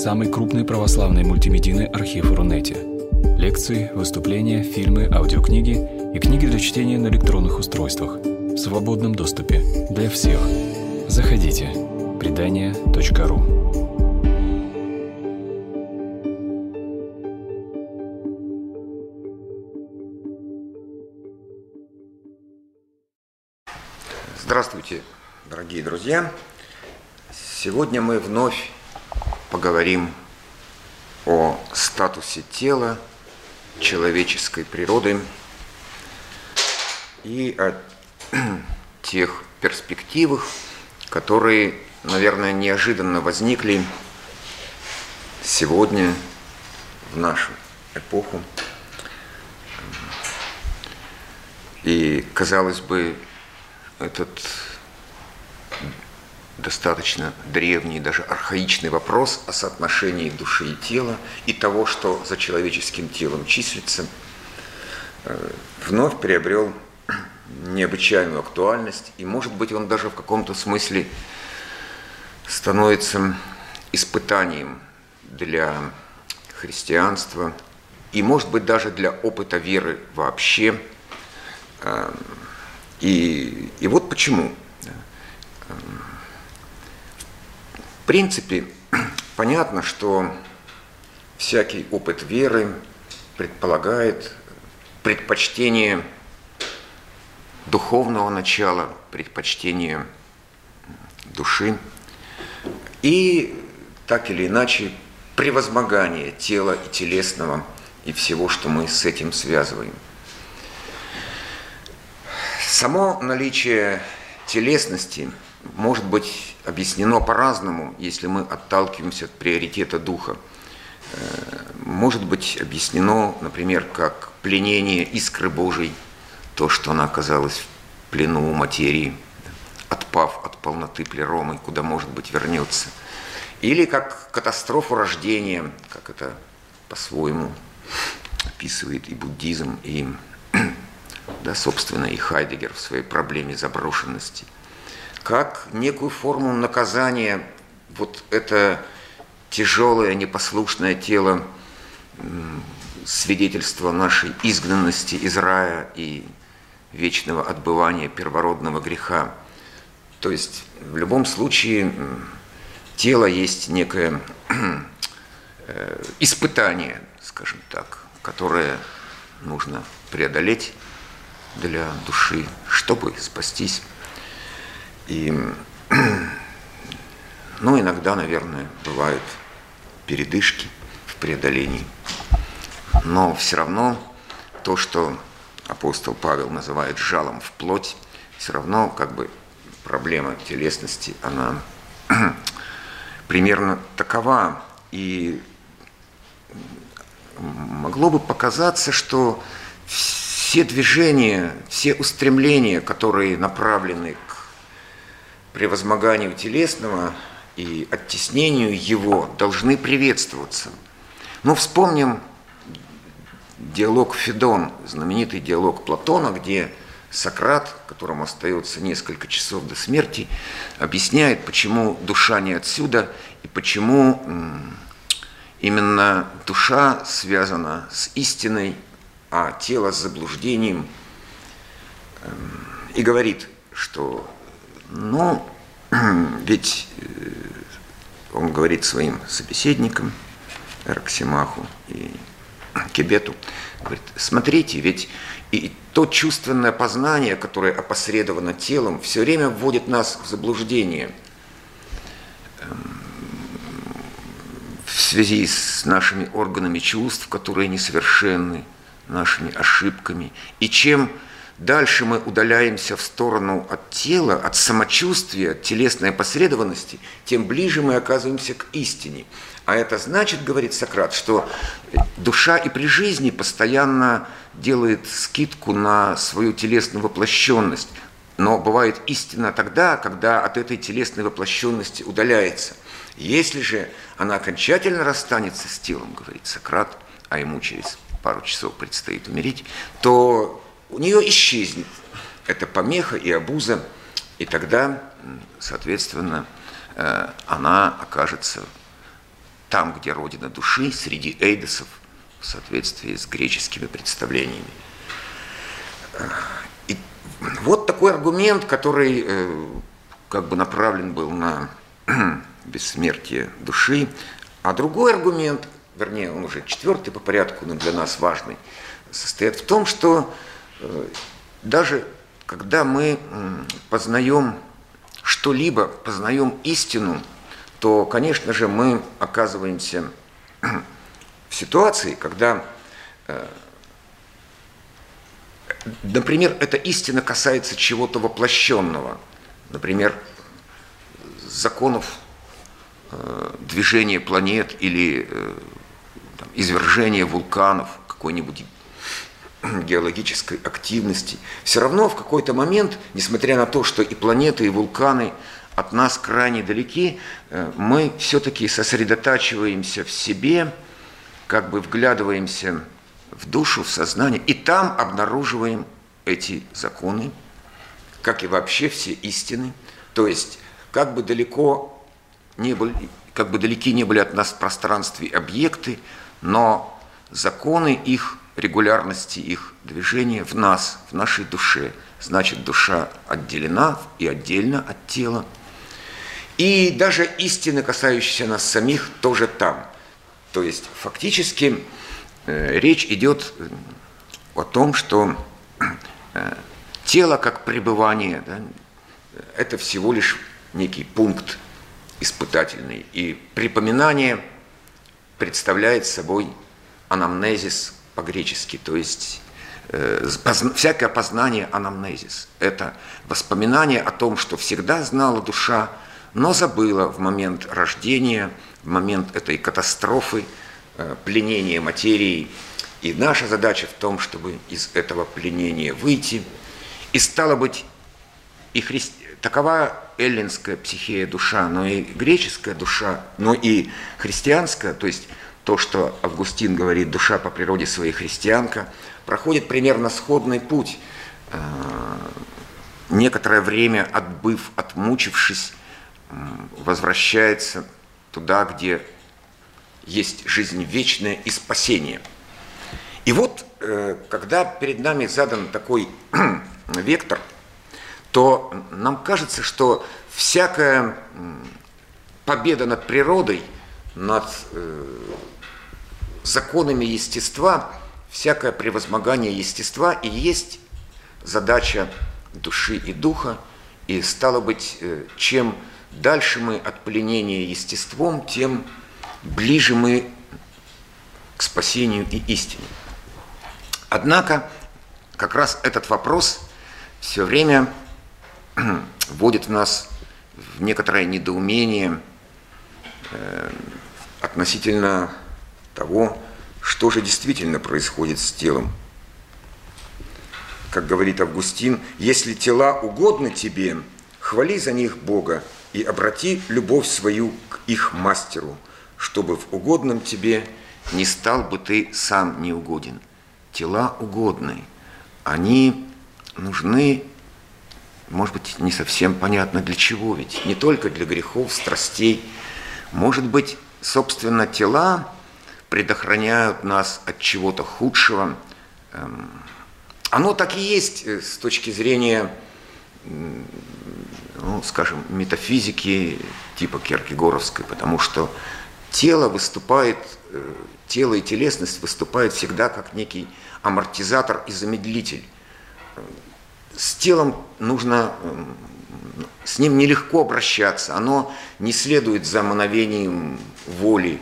самый крупный православный мультимедийный архив Рунете. Лекции, выступления, фильмы, аудиокниги и книги для чтения на электронных устройствах в свободном доступе для всех. Заходите. Предания.ру Здравствуйте, дорогие друзья! Сегодня мы вновь поговорим о статусе тела, человеческой природы и о тех перспективах, которые, наверное, неожиданно возникли сегодня в нашу эпоху. И, казалось бы, этот достаточно древний, даже архаичный вопрос о соотношении души и тела и того, что за человеческим телом числится, э, вновь приобрел необычайную актуальность, и, может быть, он даже в каком-то смысле становится испытанием для христианства и, может быть, даже для опыта веры вообще. Э, и, и вот почему принципе, понятно, что всякий опыт веры предполагает предпочтение духовного начала, предпочтение души и так или иначе превозмогание тела и телесного и всего, что мы с этим связываем. Само наличие телесности – может быть объяснено по-разному, если мы отталкиваемся от приоритета духа. Э, может быть объяснено, например, как пленение искры Божией, то, что она оказалась в плену материи, отпав от полноты плеромы, куда, может быть, вернется. Или как катастрофу рождения, как это по-своему описывает и буддизм, и, да, собственно, и Хайдегер в своей проблеме заброшенности – как некую форму наказания вот это тяжелое, непослушное тело свидетельство нашей изгнанности из рая и вечного отбывания первородного греха. То есть в любом случае тело есть некое э, испытание, скажем так, которое нужно преодолеть для души, чтобы спастись. И, ну, иногда, наверное, бывают передышки в преодолении. Но все равно то, что апостол Павел называет жалом в плоть, все равно как бы проблема телесности, она примерно такова. И могло бы показаться, что все движения, все устремления, которые направлены превозмоганию телесного и оттеснению его должны приветствоваться. Но вспомним диалог Федон, знаменитый диалог Платона, где Сократ, которому остается несколько часов до смерти, объясняет, почему душа не отсюда и почему именно душа связана с истиной, а тело с заблуждением. Эм, и говорит, что но ведь э, он говорит своим собеседникам, Роксимаху и Кебету, говорит, смотрите, ведь и то чувственное познание, которое опосредовано телом, все время вводит нас в заблуждение эм, в связи с нашими органами чувств, которые несовершенны, нашими ошибками. И чем дальше мы удаляемся в сторону от тела, от самочувствия, от телесной опосредованности, тем ближе мы оказываемся к истине. А это значит, говорит Сократ, что душа и при жизни постоянно делает скидку на свою телесную воплощенность. Но бывает истина тогда, когда от этой телесной воплощенности удаляется. Если же она окончательно расстанется с телом, говорит Сократ, а ему через пару часов предстоит умереть, то у нее исчезнет эта помеха и обуза, и тогда, соответственно, э, она окажется там, где родина души, среди эйдосов, в соответствии с греческими представлениями. И вот такой аргумент, который э, как бы направлен был на бессмертие души, а другой аргумент, вернее, он уже четвертый по порядку, но для нас важный, состоит в том, что э, даже когда мы познаем что-либо, познаем истину, то, конечно же, мы оказываемся в ситуации, когда, э, например, эта истина касается чего-то воплощенного, например, законов э, движения планет или э, там, извержения вулканов, какой-нибудь геологической активности, все равно в какой-то момент, несмотря на то, что и планеты, и вулканы от нас крайне далеки, э, мы все-таки сосредотачиваемся в себе, как бы вглядываемся в душу, в сознание, и там обнаруживаем эти законы, как и вообще все истины. То есть, как бы далеко не были, как бы далеки не были от нас в пространстве объекты, но законы их регулярности их движения в нас, в нашей душе. Значит, душа отделена и отдельно от тела. И даже истины, касающиеся нас самих, тоже там. То есть фактически э, речь идет э, о том, что э, тело как пребывание, да, это всего лишь некий пункт испытательный. И припоминание представляет собой анамнезис по-гречески, то есть э, всякое познание анамнезис. Это воспоминание о том, что всегда знала душа, но забыла в момент рождения, в момент этой катастрофы, э, пленения материи. И наша задача в том, чтобы из этого пленения выйти. И стало быть, и христи... такова эллинская психея душа, но и греческая душа, но и христианская, то есть то, что Августин говорит, душа по природе своей христианка, проходит примерно сходный путь. Э, некоторое время, отбыв, отмучившись, возвращается туда, где есть жизнь вечная и спасение. И вот, э, когда перед нами задан такой вектор, то нам кажется, что всякая победа над природой, над э, законами естества, всякое превозмогание естества и есть задача души и духа, и стало быть, э, чем дальше мы от пленения естеством, тем ближе мы к спасению и истине. Однако, как раз этот вопрос все время вводит нас в некоторое недоумение относительно того, что же действительно происходит с телом. Как говорит Августин, если тела угодны тебе, хвали за них Бога и обрати любовь свою к их мастеру, чтобы в угодном тебе не стал бы ты сам неугоден. Тела угодны, они нужны, может быть, не совсем понятно для чего, ведь не только для грехов, страстей. Может быть, собственно, тела предохраняют нас от чего-то худшего. Эм, оно так и есть э, с точки зрения, ну, скажем, метафизики типа Киркегоровской, потому что тело выступает, э, тело и телесность выступают всегда как некий амортизатор и замедлитель. С телом нужно, эм, с ним нелегко обращаться, оно не следует за мановением воли,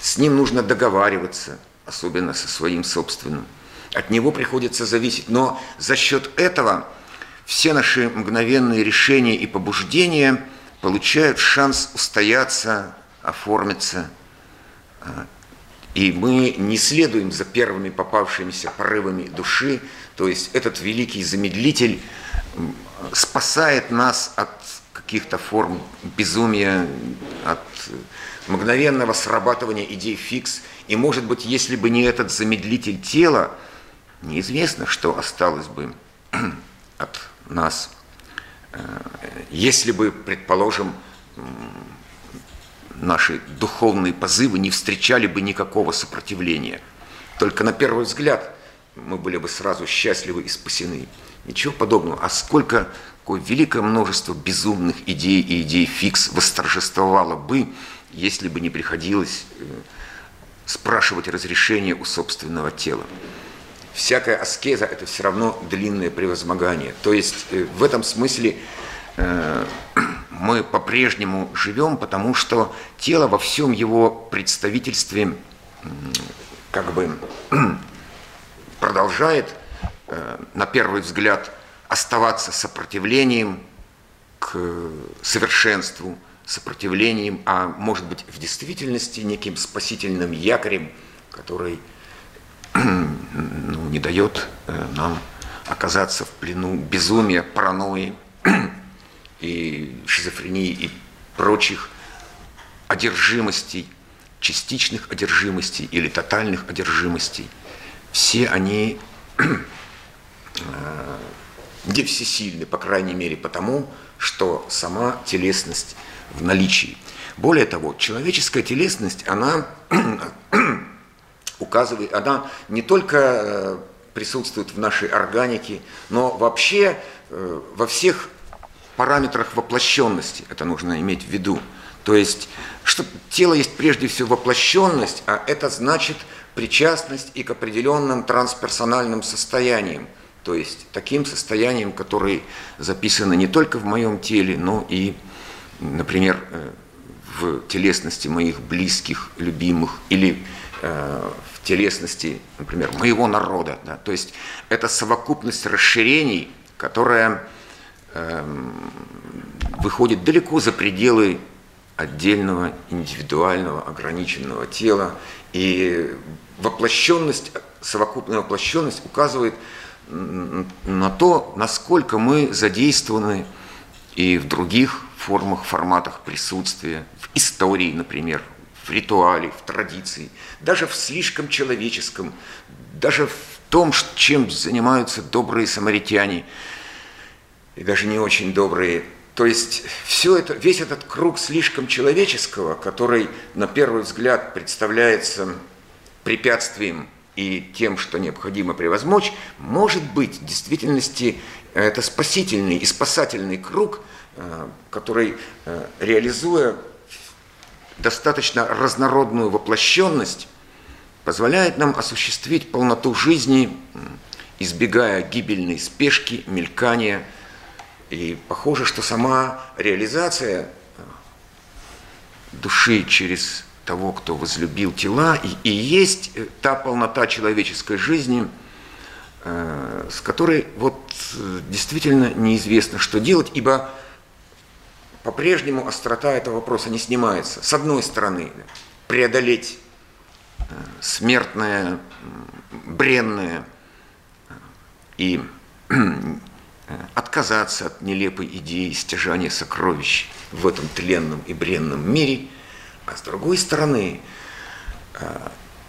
с ним нужно договариваться, особенно со своим собственным. От него приходится зависеть. Но за счет этого все наши мгновенные решения и побуждения получают шанс устояться, оформиться. И мы не следуем за первыми попавшимися порывами души, то есть этот великий замедлитель спасает нас от каких-то форм безумия, от мгновенного срабатывания идей фикс. И, может быть, если бы не этот замедлитель тела, неизвестно, что осталось бы от нас. Э, если бы, предположим, наши духовные позывы не встречали бы никакого сопротивления. Только на первый взгляд мы были бы сразу счастливы и спасены. Ничего подобного. А сколько, какое великое множество безумных идей и идей фикс восторжествовало бы, если бы не приходилось э, спрашивать разрешение у собственного тела. Всякая аскеза – это все равно длинное превозмогание. То есть э, в этом смысле э, мы по-прежнему живем, потому что тело во всем его представительстве как бы продолжает, на первый взгляд, оставаться сопротивлением к совершенству – сопротивлением, а может быть в действительности неким спасительным якорем, который ну, не дает э, нам оказаться в плену безумия, паранойи и шизофрении и прочих одержимостей, частичных одержимостей или тотальных одержимостей. Все они э, не всесильны, по крайней мере, потому, что сама телесность в наличии. Более того, человеческая телесность, она указывает, она не только э, присутствует в нашей органике, но вообще э, во всех параметрах воплощенности, это нужно иметь в виду. То есть, что тело есть прежде всего воплощенность, а это значит причастность и к определенным трансперсональным состояниям, то есть таким состояниям, которые записаны не только в моем теле, но и например, э, в телесности моих близких, любимых или э, в телесности, например, моего народа. Да? То есть это совокупность расширений, которая эм, выходит далеко за пределы отдельного, индивидуального, ограниченного тела. И воплощенность, совокупная воплощенность указывает то, насколько мы задействованы и в других формах, форматах присутствия, в истории, например, в ритуале, в традиции, даже в слишком человеческом, даже в том, чем занимаются добрые самаритяне и даже не очень добрые. То есть все это, весь этот круг слишком человеческого, который на первый взгляд представляется препятствием и тем, что необходимо превозмочь, может быть в действительности это спасительный и спасательный круг – Э, который, э, реализуя достаточно разнородную воплощенность, позволяет нам осуществить полноту жизни, избегая гибельной спешки, мелькания. И похоже, что сама реализация э, души через того, кто возлюбил тела, и, и есть та полнота человеческой жизни, с которой вот действительно неизвестно, что делать, ибо по-прежнему острота этого вопроса не снимается. С одной стороны, преодолеть э, смертное, бренное э, и э, отказаться от нелепой идеи стяжания сокровищ в этом тленном и бренном мире, а с другой стороны,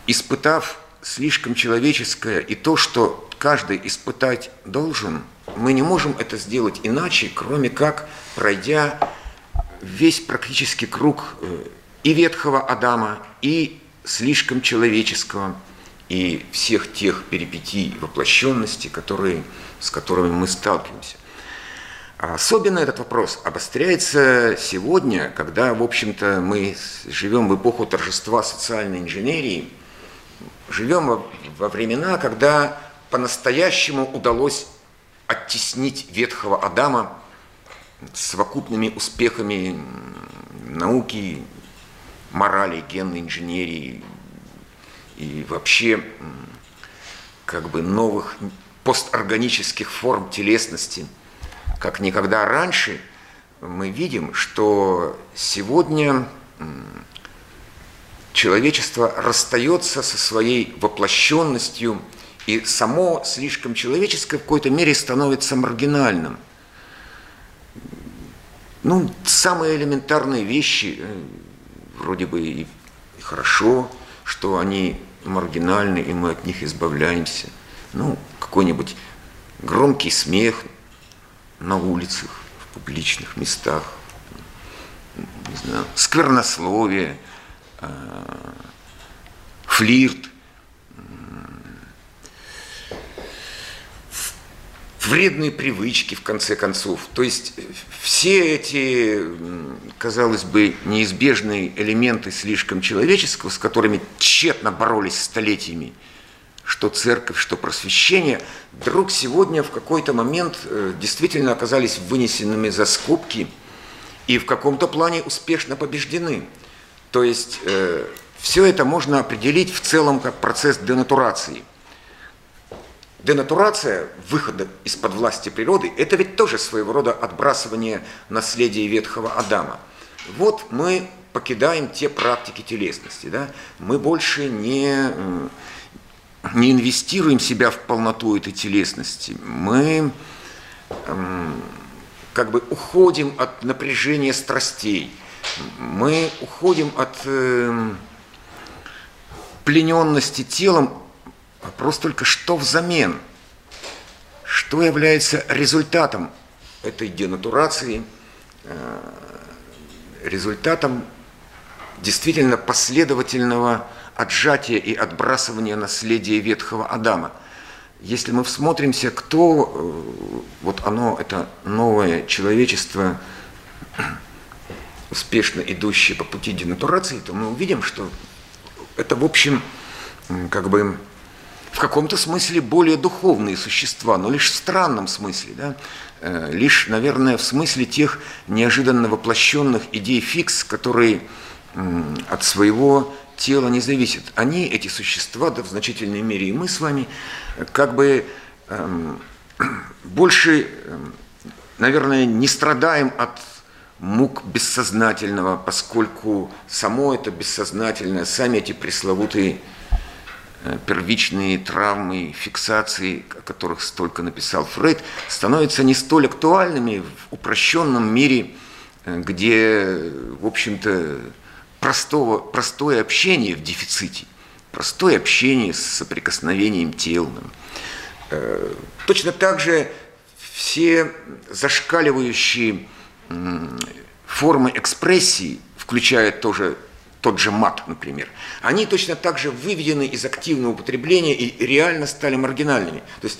испытав слишком человеческое и то, что каждый испытать должен, мы не можем это сделать иначе, кроме как пройдя весь практически круг э, и ветхого Адама, и слишком человеческого, и всех тех перипетий воплощенности, которые, с которыми мы сталкиваемся. Особенно этот вопрос обостряется сегодня, когда, в общем-то, мы живем в эпоху торжества социальной инженерии, живем во, времена, когда по-настоящему удалось оттеснить ветхого Адама совокупными успехами науки, морали, генной инженерии и вообще как бы новых посторганических форм телесности, как никогда раньше, мы видим, что сегодня человечество расстается со своей воплощенностью, и само слишком человеческое в какой-то мере становится маргинальным – ну, самые элементарные вещи, э, вроде бы и, хорошо, что они маргинальны, и мы от них избавляемся. Ну, какой-нибудь громкий смех на улицах, в публичных местах, не знаю, сквернословие, флирт, вредные привычки, в конце концов. То есть все эти, казалось бы, неизбежные элементы слишком человеческого, с которыми тщетно боролись столетиями, что церковь, что просвещение, вдруг сегодня в какой-то момент э, действительно оказались вынесенными за скобки и в каком-то плане успешно побеждены. То есть э, все это можно определить в целом как процесс денатурации – Денатурация выхода из-под власти природы – это ведь тоже своего рода отбрасывание наследия ветхого Адама. Вот мы покидаем те практики телесности, да? мы больше не, не инвестируем себя в полноту этой телесности, мы как бы уходим от напряжения страстей, мы уходим от э, плененности телом. Вопрос только, что взамен? Что является результатом этой денатурации, э, результатом действительно последовательного отжатия и отбрасывания наследия ветхого Адама. Если мы всмотримся, кто, э, вот оно, это новое человечество, успешно идущее по пути денатурации, то мы увидим, что это, в общем, как бы в каком-то смысле более духовные существа, но лишь в странном смысле, да? Э, лишь, наверное, в смысле тех неожиданно воплощенных идей фикс, которые от своего тела не зависят. Они, эти существа, да в значительной мере и мы с вами, как бы эм, больше, эм, наверное, не страдаем от мук бессознательного, поскольку само это бессознательное, сами эти пресловутые Э, первичные травмы, фиксации, о которых столько написал Фрейд, становятся не столь актуальными в упрощенном мире, э, где, в общем-то, простого, простое общение в дефиците, простое общение с соприкосновением тел. Э, точно так же все зашкаливающие формы экспрессии, включая тоже тот же мат, например, они точно так же выведены из активного употребления и реально стали маргинальными. То есть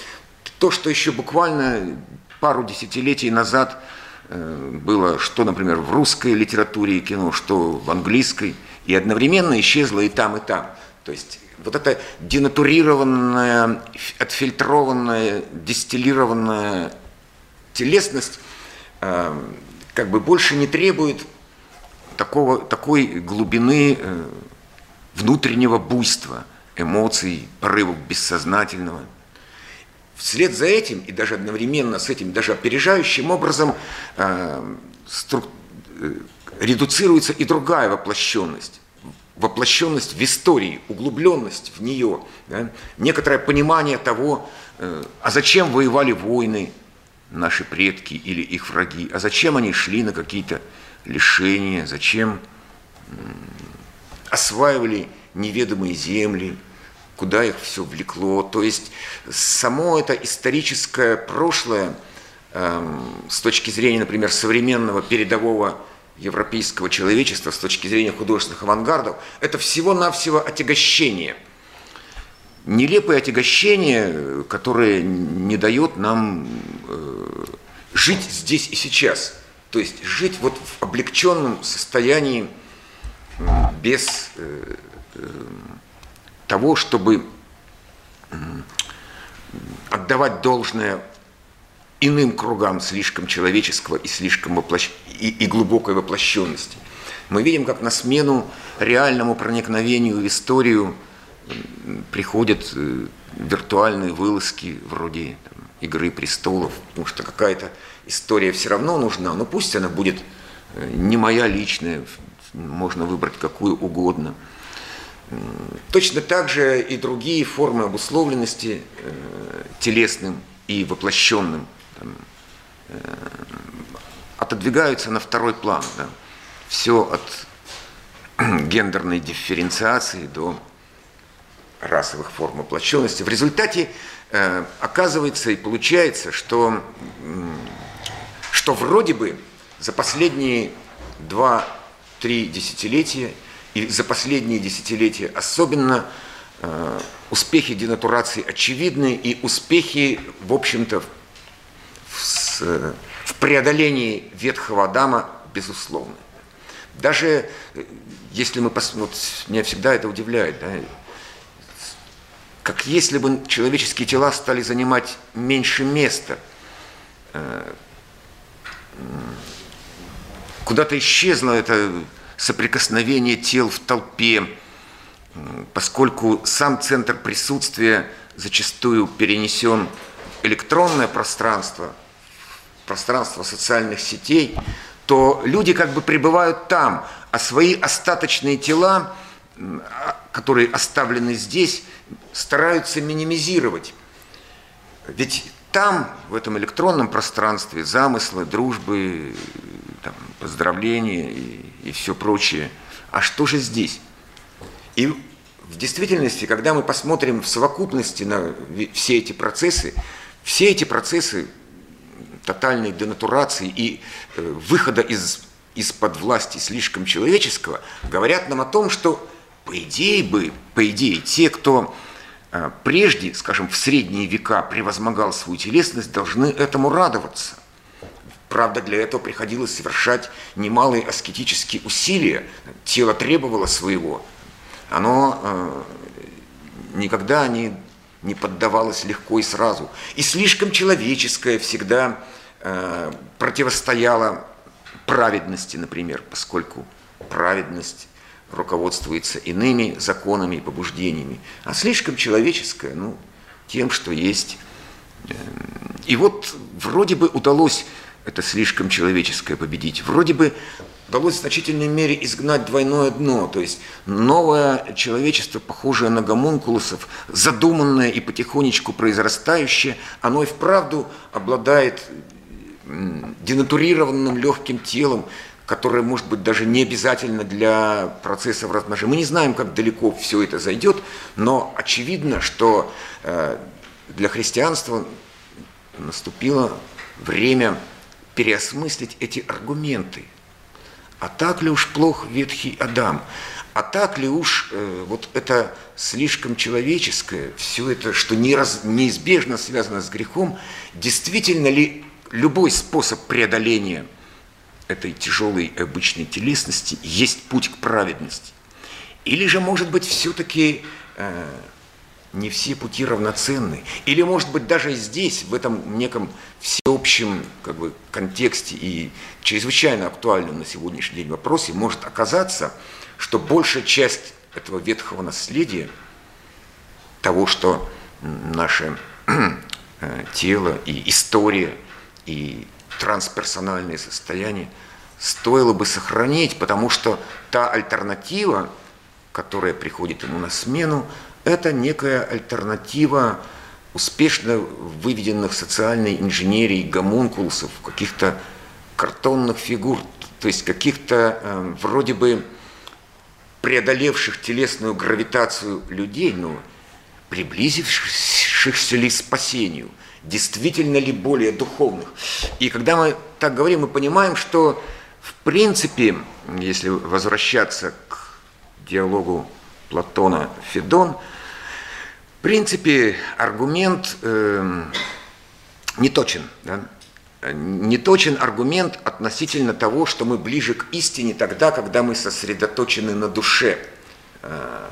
то, что еще буквально пару десятилетий назад было, что, например, в русской литературе и кино, что в английской, и одновременно исчезло и там, и там. То есть вот эта денатурированная, отфильтрованная, дистиллированная телесность э, как бы больше не требует такого, такой глубины э, внутреннего буйства, эмоций, порывов бессознательного. Вслед за этим и даже одновременно с этим, даже опережающим образом э, струк, э, редуцируется и другая воплощенность. Воплощенность в истории, углубленность в нее, да? некоторое понимание того, э, а зачем воевали войны наши предки или их враги, а зачем они шли на какие-то лишения, зачем осваивали неведомые земли, куда их все влекло. То есть само это историческое прошлое эм, с точки зрения, например, современного передового европейского человечества, с точки зрения художественных авангардов, это всего-навсего отягощение. Нелепое отягощение, которое не дает нам э, жить здесь и сейчас – то есть жить вот в облегченном состоянии без э, э, того, чтобы отдавать должное иным кругам слишком человеческого и слишком воплощ... и, и глубокой воплощенности. Мы видим, как на смену реальному проникновению в историю приходят э, виртуальные вылазки вроде там, «Игры престолов», потому что какая-то история все равно нужна, но пусть она будет э, не моя личная, можно выбрать какую угодно. Точно так же и другие формы обусловленности э, телесным и воплощенным там, э, отодвигаются на второй план. Да. Все от гендерной дифференциации до расовых форм воплощенности. В результате э, оказывается и получается, что что вроде бы за последние два три десятилетия, и за последние десятилетия особенно э, успехи денатурации очевидны, и успехи, в общем-то, в, в, преодолении ветхого Адама безусловны. Даже э, если мы посмотрим, вот меня всегда это удивляет, да, как если бы человеческие тела стали занимать меньше места, э, куда-то исчезло это соприкосновение тел в толпе, поскольку сам центр присутствия зачастую перенесен в электронное пространство, пространство социальных сетей, то люди как бы пребывают там, а свои остаточные тела, а, которые оставлены здесь, стараются минимизировать. Ведь там, в этом электронном пространстве, замыслы, дружбы, там, поздравления и, и все прочее. А что же здесь? И в действительности, когда мы посмотрим в совокупности на все эти процессы, все эти процессы тотальной денатурации и э, выхода из, из-под власти слишком человеческого говорят нам о том, что по идее бы, по идее, те, кто э, прежде, скажем, в средние века превозмогал свою телесность, должны этому радоваться. Правда, для этого приходилось совершать немалые аскетические усилия. Тело требовало своего. Оно э, никогда не, не поддавалось легко и сразу. И слишком человеческое всегда э, противостояло праведности, например, поскольку праведность руководствуется иными законами и побуждениями, а слишком человеческое, ну, тем, что есть. Эм, и вот вроде бы удалось это слишком человеческое победить. Вроде бы удалось в значительной мере изгнать двойное дно, то есть новое человечество, похожее на гомункулусов, задуманное и потихонечку произрастающее, оно и вправду обладает денатурированным легким телом, которое может быть даже не обязательно для процессов размножения. Мы не знаем, как далеко все это зайдет, но очевидно, что э, для христианства наступило время переосмыслить эти аргументы. А так ли уж плох ветхий Адам? А так ли уж э, вот это слишком человеческое, все это, что неиз, неизбежно связано с грехом, действительно ли любой способ преодоления этой тяжелой обычной телесности есть путь к праведности? Или же, может быть, все-таки э, не все пути равноценны. Или, может быть, даже здесь, в этом неком всеобщем как бы, контексте и чрезвычайно актуальном на сегодняшний день вопросе может оказаться, что большая часть этого ветхого наследия, того, что наше э, тело и история, и трансперсональное состояние стоило бы сохранить, потому что та альтернатива, которая приходит ему на смену, это некая альтернатива успешно выведенных социальной инженерией гомункулусов, каких-то картонных фигур, то есть каких-то э, вроде бы преодолевших телесную гравитацию людей, но приблизившихся ли к спасению, действительно ли более духовных. И когда мы так говорим, мы понимаем, что в принципе, если возвращаться к диалогу Платона Федон, в принципе, аргумент э, не точен. Да? Не точен аргумент относительно того, что мы ближе к истине тогда, когда мы сосредоточены на душе, э,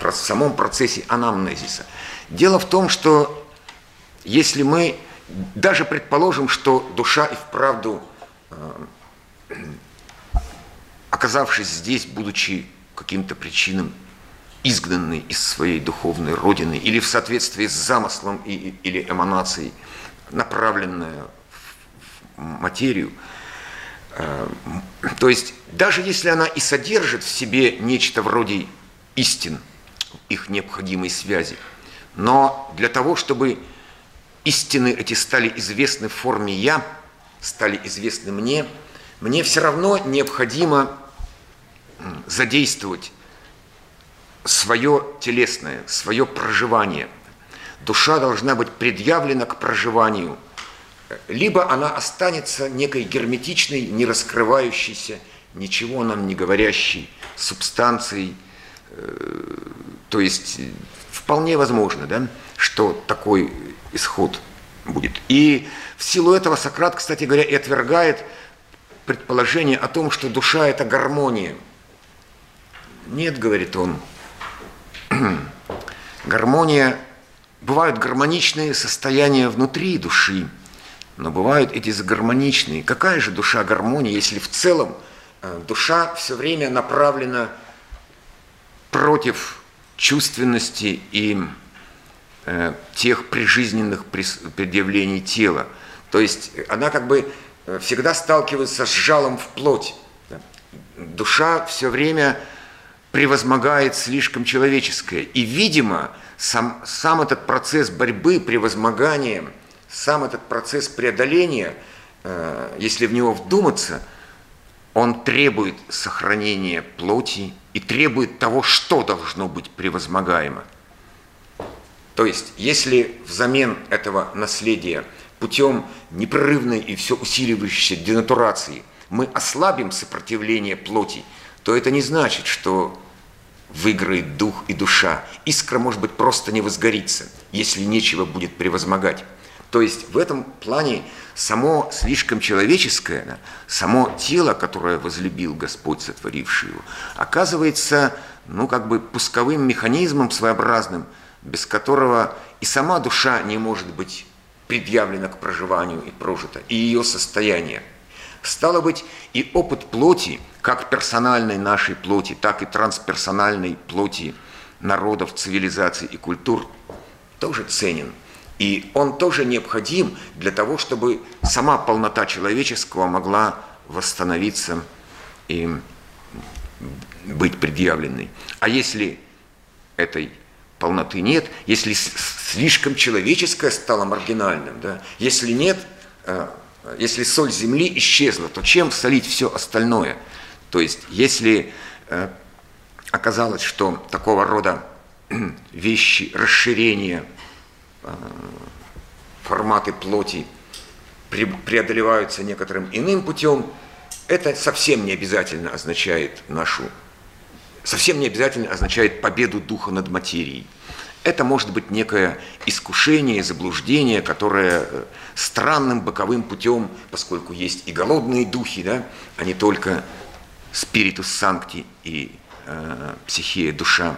в самом процессе анамнезиса. Дело в том, что если мы даже предположим, что душа и вправду, э, оказавшись здесь, будучи каким-то причинам изгнанный из своей духовной родины или в соответствии с замыслом и, или эманацией, направленная в материю. Э, то есть даже если она и содержит в себе нечто вроде истин, их необходимой связи, но для того, чтобы истины эти стали известны в форме «я», стали известны мне, мне все равно необходимо задействовать свое телесное, свое проживание. Душа должна быть предъявлена к проживанию. Либо она останется некой герметичной, не раскрывающейся, ничего нам не говорящей субстанцией. Э, то есть вполне возможно, да, что такой исход будет. И в силу этого Сократ, кстати говоря, и отвергает предположение о том, что душа – это гармония. Нет, говорит он, гармония, бывают гармоничные состояния внутри души, но бывают эти загармоничные. Какая же душа гармония, если в целом э, душа все время направлена против чувственности и э, тех прижизненных предъявлений тела. То есть она как бы э, всегда сталкивается с жалом в плоть. Душа все время превозмогает слишком человеческое. И, видимо, сам, сам этот процесс борьбы, превозмогания, сам этот процесс преодоления, э, если в него вдуматься, он требует сохранения плоти и требует того, что должно быть превозмогаемо. То есть, если взамен этого наследия путем непрерывной и все усиливающейся денатурации мы ослабим сопротивление плоти, то это не значит, что выиграет дух и душа. Искра, может быть, просто не возгорится, если нечего будет превозмогать. То есть в этом плане само слишком человеческое, само тело, которое возлюбил Господь, сотворивший его, оказывается, ну, как бы пусковым механизмом своеобразным, без которого и сама душа не может быть предъявлена к проживанию и прожита, и ее состояние. Стало быть, и опыт плоти, как персональной нашей плоти, так и трансперсональной плоти народов, цивилизаций и культур, тоже ценен – и он тоже необходим для того, чтобы сама полнота человеческого могла восстановиться и быть предъявленной. А если этой полноты нет, если слишком человеческое стало маргинальным, да, если нет, э, если соль земли исчезла, то чем солить все остальное? То есть, если э, оказалось, что такого рода вещи, расширения Э, форматы плоти преодолеваются некоторым иным путем, это совсем не обязательно означает нашу, совсем не обязательно означает победу духа над материей. Это может быть некое искушение, заблуждение, которое э, странным боковым путем, поскольку есть и голодные духи, да, а не только спиритус санкти и э, психия, душа,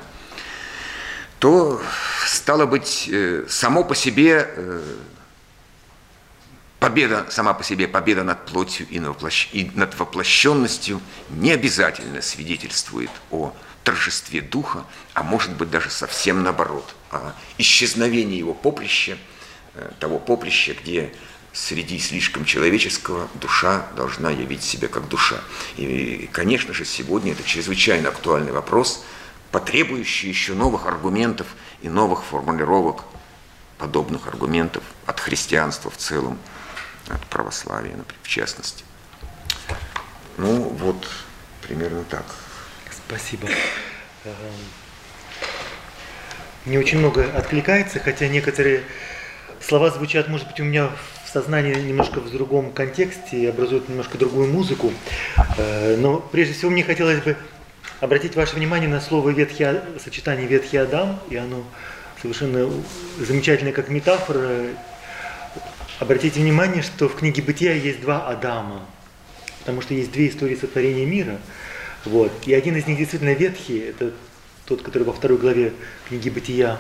то, стало быть, э, само по себе э, победа, сама по себе победа над плотью и над воплощенностью не обязательно свидетельствует о торжестве духа, а может быть даже совсем наоборот, о исчезновении его поприща, э, того поприща, где среди слишком человеческого душа должна явить себя как душа. И, конечно же, сегодня это чрезвычайно актуальный вопрос – потребующий еще новых аргументов и новых формулировок, подобных аргументов от христианства в целом, от православия, например, в частности. Ну, вот примерно так. Спасибо. Эм, мне очень много откликается, хотя некоторые слова звучат, может быть, у меня в сознании немножко в другом контексте и образуют немножко другую музыку. Э, но прежде всего мне хотелось бы обратить ваше внимание на слово ветхий, сочетание Ветхий Адам, и оно совершенно замечательное как метафора. Обратите внимание, что в книге Бытия есть два Адама, потому что есть две истории сотворения мира. Вот. И один из них действительно ветхий, это тот, который во второй главе книги Бытия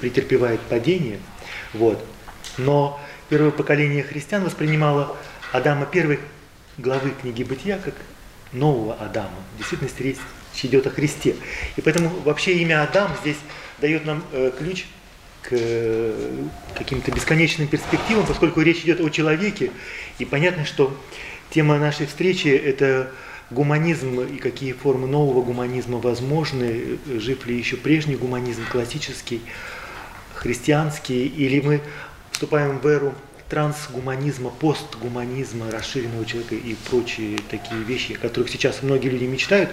претерпевает падение. Вот. Но первое поколение христиан воспринимало Адама первой главы книги Бытия как нового Адама. В действительности речь идет о Христе. И поэтому вообще имя Адам здесь дает нам э, ключ к э, каким-то бесконечным перспективам, поскольку речь идет о человеке. И понятно, что тема нашей встречи – это гуманизм и какие формы нового гуманизма возможны, жив ли еще прежний гуманизм, классический, христианский, или мы вступаем в эру трансгуманизма, постгуманизма, расширенного человека и прочие такие вещи, о которых сейчас многие люди мечтают.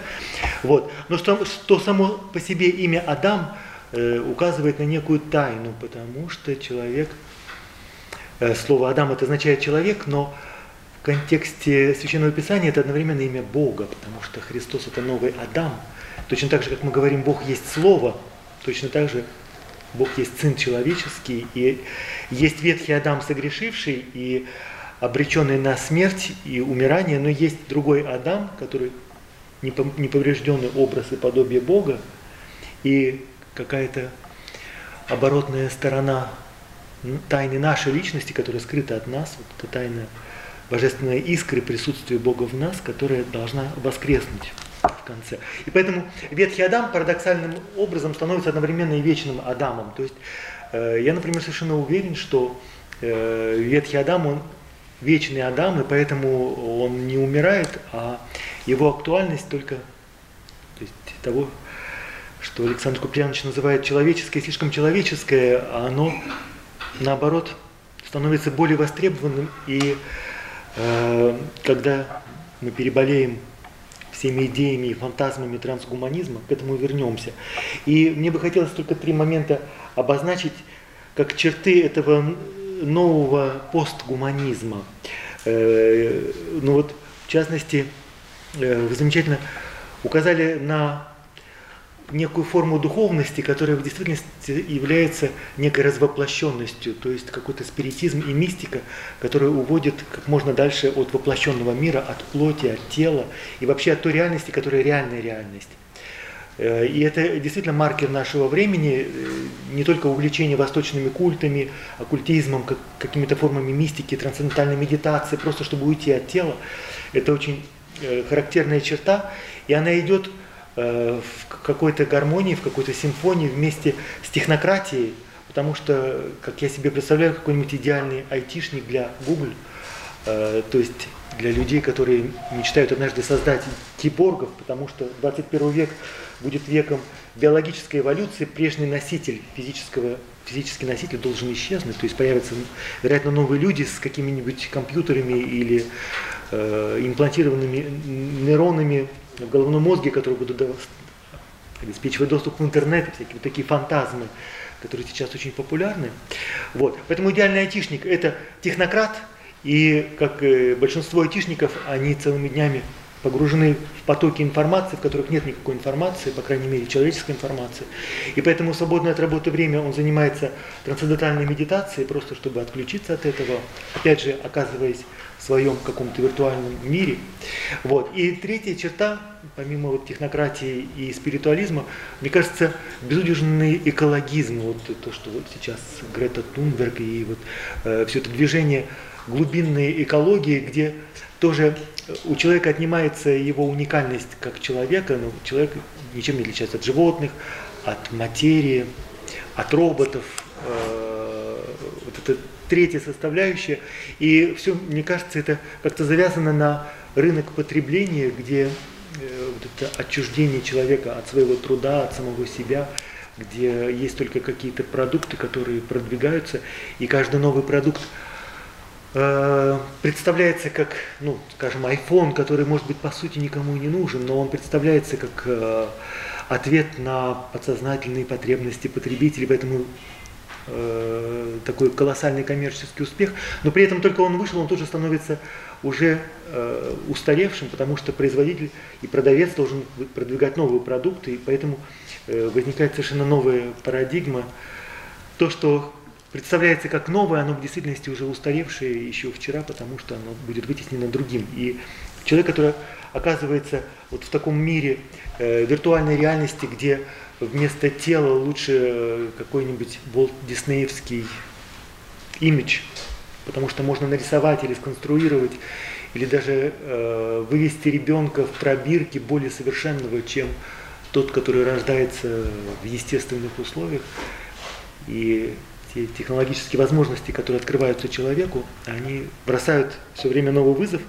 Вот. Но что, что само по себе имя Адам э, указывает на некую тайну, потому что человек, э, слово Адам это означает человек, но контексте Священного Писания это одновременно имя Бога, потому что Христос это новый Адам. Точно так же, как мы говорим, Бог есть Слово, точно так же Бог есть Сын человеческий, и есть ветхий Адам согрешивший и обреченный на смерть и умирание, но есть другой Адам, который неповрежденный образ и подобие Бога, и какая-то оборотная сторона тайны нашей личности, которая скрыта от нас, вот эта тайна божественной искры присутствия Бога в нас, которая должна воскреснуть в конце. И поэтому ветхий Адам парадоксальным образом становится одновременно и вечным Адамом. То есть э, я, например, совершенно уверен, что э, ветхий Адам, он вечный Адам, и поэтому он не умирает, а его актуальность только то есть, того, что Александр Куприянович называет человеческое, слишком человеческое, а оно, наоборот, становится более востребованным. И когда мы переболеем всеми идеями и фантазмами трансгуманизма, к этому вернемся. И мне бы хотелось только три момента обозначить, как черты этого нового постгуманизма. Э, ну вот, в частности, э, вы замечательно указали на некую форму духовности, которая в действительности является некой развоплощенностью, то есть какой-то спиритизм и мистика, которая уводит как можно дальше от воплощенного мира, от плоти, от тела и вообще от той реальности, которая реальная реальность. Э, и это действительно маркер нашего времени, э, не только увлечение восточными культами, оккультизмом, какими-то формами мистики, трансцендентальной медитации, просто чтобы уйти от тела. Это очень э, характерная черта, и она идет в какой-то гармонии, в какой-то симфонии вместе с технократией, потому что, как я себе представляю, какой-нибудь идеальный айтишник для Google, то есть для людей, которые мечтают однажды создать киборгов, потому что 21 век будет веком биологической эволюции, прежний носитель физического, физический носитель должен исчезнуть, то есть появятся, вероятно, новые люди с какими-нибудь компьютерами или э, имплантированными нейронами в головном мозге, которые будут обеспечивать доступ в интернет, всякие вот такие фантазмы, которые сейчас очень популярны. Вот. Поэтому идеальный айтишник – это технократ, и как большинство айтишников, они целыми днями погружены в потоки информации, в которых нет никакой информации, по крайней мере, человеческой информации. И поэтому свободное от работы время он занимается трансцендентальной медитацией, просто чтобы отключиться от этого, опять же, оказываясь в своем каком-то виртуальном мире. Вот. И третья черта, помимо вот технократии и спиритуализма, мне кажется, безудержный экологизм, вот то, что вот сейчас Грета Тунберг и вот э, все это движение глубинной экологии, где тоже у человека отнимается его уникальность как человека, но человек ничем не отличается от животных, от материи, от роботов. Э, третья составляющая. И все, мне кажется, это как-то завязано на рынок потребления, где э, вот это отчуждение человека от своего труда, от самого себя, где есть только какие-то продукты, которые продвигаются, и каждый новый продукт Э, представляется как, ну, скажем, iPhone, который, может быть, по сути никому не нужен, но он представляется как э, ответ на подсознательные потребности потребителей, поэтому э, такой колоссальный коммерческий успех. Но при этом только он вышел, он тоже становится уже э, устаревшим, потому что производитель и продавец должен продвигать новые продукты, и поэтому э, возникает совершенно новая парадигма. То, что представляется как новое, оно в действительности уже устаревшее еще вчера, потому что оно будет вытеснено другим. И человек, который оказывается вот в таком мире э, виртуальной реальности, где вместо тела лучше э, какой-нибудь диснеевский имидж, потому что можно нарисовать или сконструировать, или даже э, вывести ребенка в пробирке более совершенного, чем тот, который рождается в естественных условиях. И те технологические возможности, которые открываются человеку, они бросают все время новый вызов.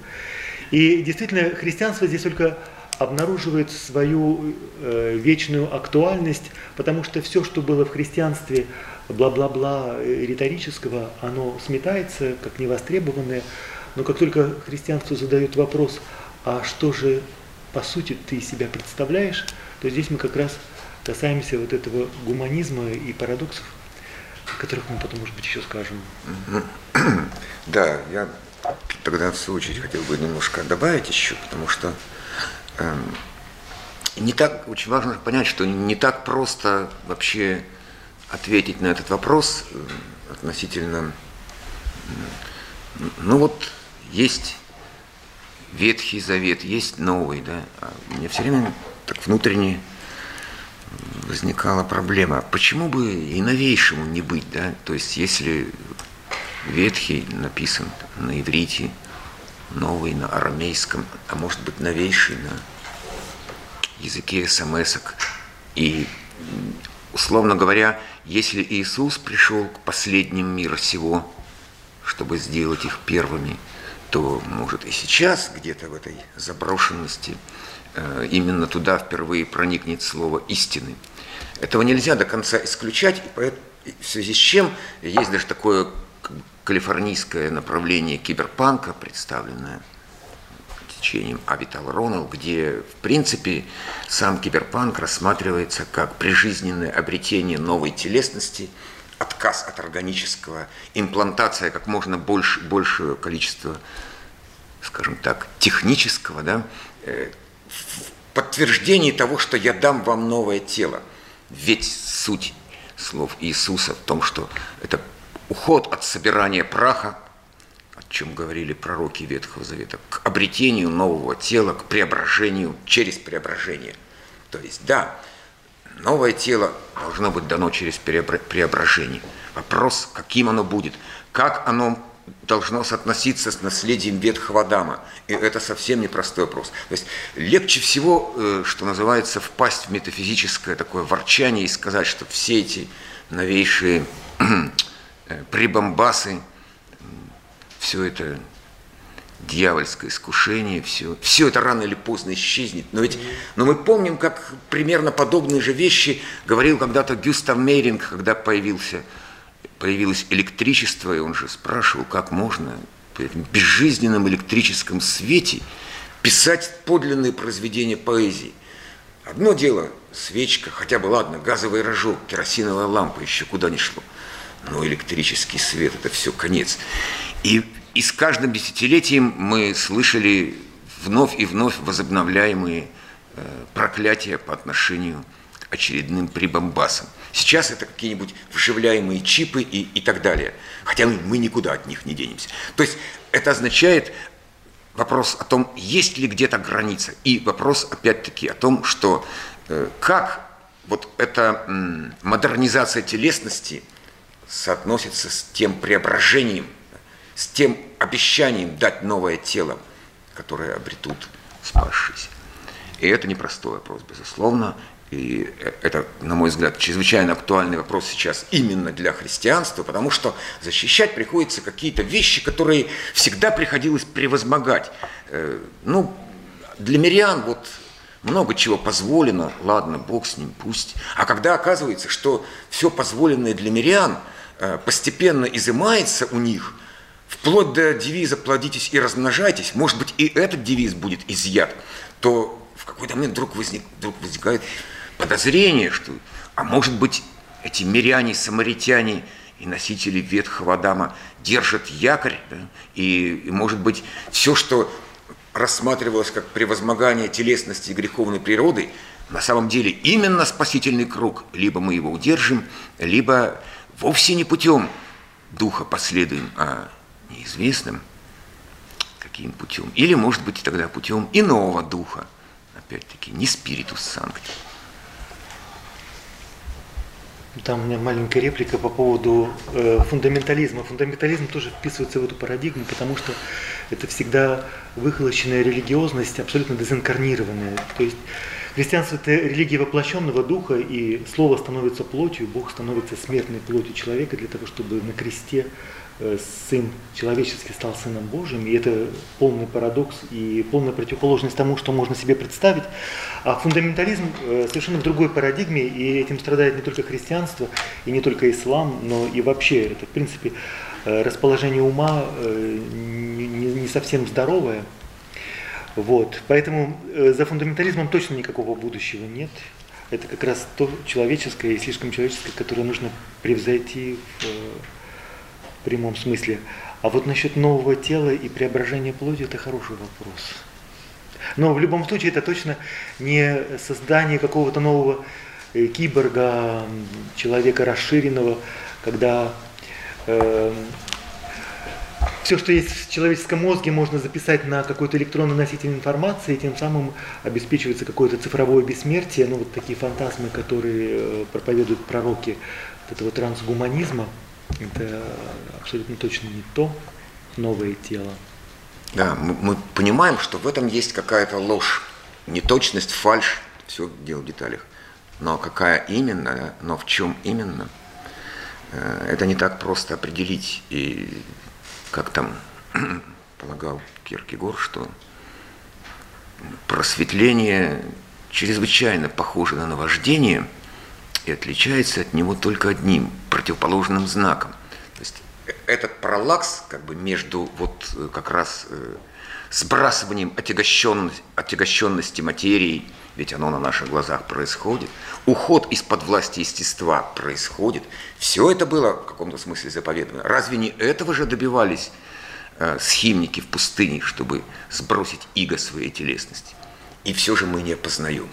И действительно, христианство здесь только обнаруживает свою э, вечную актуальность, потому что все, что было в христианстве бла-бла-бла э, риторического, оно сметается как невостребованное. Но как только христианству задают вопрос, а что же по сути ты себя представляешь, то здесь мы как раз касаемся вот этого гуманизма и парадоксов о которых мы потом, может быть, еще скажем. Да, я тогда в свою очередь хотел бы немножко добавить еще, потому что не так, очень важно понять, что не так просто вообще ответить на этот вопрос э, относительно, ну вот есть Ветхий Завет, есть Новый, да, а мне все время так внутренне возникала проблема, почему бы и новейшему не быть, да, то есть если Ветхий написан на иврите, новый на арамейском, а может быть новейший на языке смс И, условно говоря, если Иисус пришел к последним мира сего, чтобы сделать их первыми, то, может, и сейчас где-то в этой заброшенности э, именно туда впервые проникнет слово истины. Этого нельзя до конца исключать, и в связи с чем есть даже такое калифорнийское направление киберпанка, представленное течением Авитал Ронал, где, в принципе, сам киберпанк рассматривается как прижизненное обретение новой телесности, отказ от органического, имплантация как можно больше, большего количества, скажем так, технического, да, э, в подтверждении того, что я дам вам новое тело. Ведь суть слов Иисуса в том, что это уход от собирания праха, о чем говорили пророки Ветхого Завета, к обретению нового тела, к преображению через преображение. То есть, да, новое тело должно быть дано через преображение. Вопрос, каким оно будет, как оно должно соотноситься с наследием Ветхого Адама. И это совсем непростой вопрос. То есть легче всего, э, что называется, впасть в метафизическое такое ворчание и сказать, что все эти новейшие прибамбасы, все это дьявольское искушение, все, все это рано или поздно исчезнет. Но ведь но мы помним, как примерно подобные же вещи говорил когда-то Гюстав Мейринг, когда появился, появилось электричество, и он же спрашивал, как можно в безжизненном электрическом свете писать подлинные произведения поэзии. Одно дело свечка, хотя бы ладно, газовый рожок, керосиновая лампа, еще куда ни шло – но электрический свет – это все конец. И, и с каждым десятилетием мы слышали вновь и вновь возобновляемые э, проклятия по отношению к очередным прибамбасам. Сейчас это какие-нибудь вживляемые чипы и, и так далее. Хотя мы, никуда от них не денемся. То есть это означает вопрос о том, есть ли где-то граница. И вопрос, опять-таки, о том, что э, как вот эта м, модернизация телесности – соотносится с тем преображением, с тем обещанием дать новое тело, которое обретут спасшиеся. И это непростой вопрос, безусловно. И это, на мой взгляд, чрезвычайно актуальный вопрос сейчас именно для христианства, потому что защищать приходится какие-то вещи, которые всегда приходилось превозмогать. Э, ну, для мирян вот много чего позволено, ладно, Бог с ним, пусть. А когда оказывается, что все позволенное для мирян – Э, постепенно изымается у них, вплоть до девиза «плодитесь и размножайтесь», может быть, и этот девиз будет изъят, то в какой-то момент вдруг, возник, вдруг возникает подозрение, что, а может быть, эти миряне, самаритяне и носители Ветхого Адама держат якорь, да? и, и, может быть, все, что рассматривалось как превозмогание телесности и греховной природы, на самом деле именно спасительный круг. Либо мы его удержим, либо вовсе не путем духа последуем, а неизвестным каким путем. Или, может быть, тогда путем иного духа, опять-таки, не спиритус санкти. Там у меня маленькая реплика по поводу э, фундаментализма. Фундаментализм тоже вписывается в эту парадигму, потому что это всегда выхолощенная религиозность, абсолютно дезинкарнированная. То есть Христианство – это религия воплощенного духа, и Слово становится плотью, Бог становится смертной плотью человека для того, чтобы на кресте э, Сын человеческий стал Сыном Божьим, и это полный парадокс и полная противоположность тому, что можно себе представить. А фундаментализм э, совершенно в другой парадигме, и этим страдает не только христианство, и не только ислам, но и вообще это, в принципе, э, расположение ума не совсем здоровое, вот. Поэтому э, за фундаментализмом точно никакого будущего нет. Это как раз то человеческое и слишком человеческое, которое нужно превзойти в, в прямом смысле. А вот насчет нового тела и преображения плоти – это хороший вопрос. Но в любом случае это точно не создание какого-то нового э, киборга, человека расширенного, когда э, все, что есть в человеческом мозге, можно записать на какой-то электронный носитель информации, и тем самым обеспечивается какое-то цифровое бессмертие, ну вот такие фантазмы, которые э, проповедуют пророки вот этого трансгуманизма, это абсолютно точно не то новое тело. Да, мы, мы понимаем, что в этом есть какая-то ложь, неточность, фальш, все дело в деталях. Но какая именно, но в чем именно, э, это не так просто определить. И как там полагал Киркегор, что просветление чрезвычайно похоже на наваждение и отличается от него только одним противоположным знаком. То есть этот пролакс как бы между вот э, как раз э, сбрасыванием отягощенности, отягощенности материи, ведь оно на наших глазах происходит, уход из-под власти естества происходит, все это было в каком-то смысле заповедано. Разве не этого же добивались э, схимники в пустыне, чтобы сбросить иго своей телесности? И все же мы не опознаем.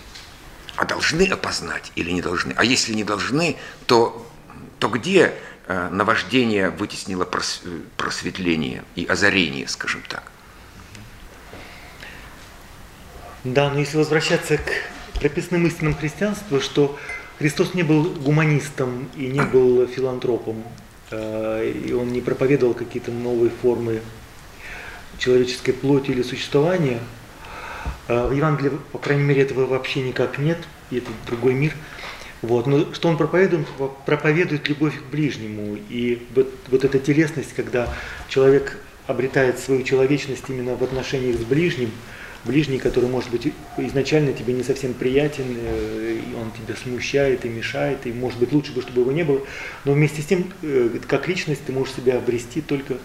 А должны опознать или не должны? А если не должны, то, то где Э, наваждение вытеснило просветление и озарение, скажем так. Да, но если возвращаться к прописным истинам христианства, что Христос не был гуманистом и не был филантропом, э, и он не проповедовал какие-то новые формы человеческой плоти или существования. Э, в Евангелии, по крайней мере, этого вообще никак нет, и это другой мир – вот. Но что он проповедует? Проповедует любовь к ближнему. И вот, вот эта телесность, когда человек обретает свою человечность именно в отношениях с ближним, ближний, который, может быть, изначально тебе не совсем приятен, э, и он тебя смущает и мешает, и, может быть, лучше бы, чтобы его не было, но вместе с тем, э, как личность, ты можешь себя обрести только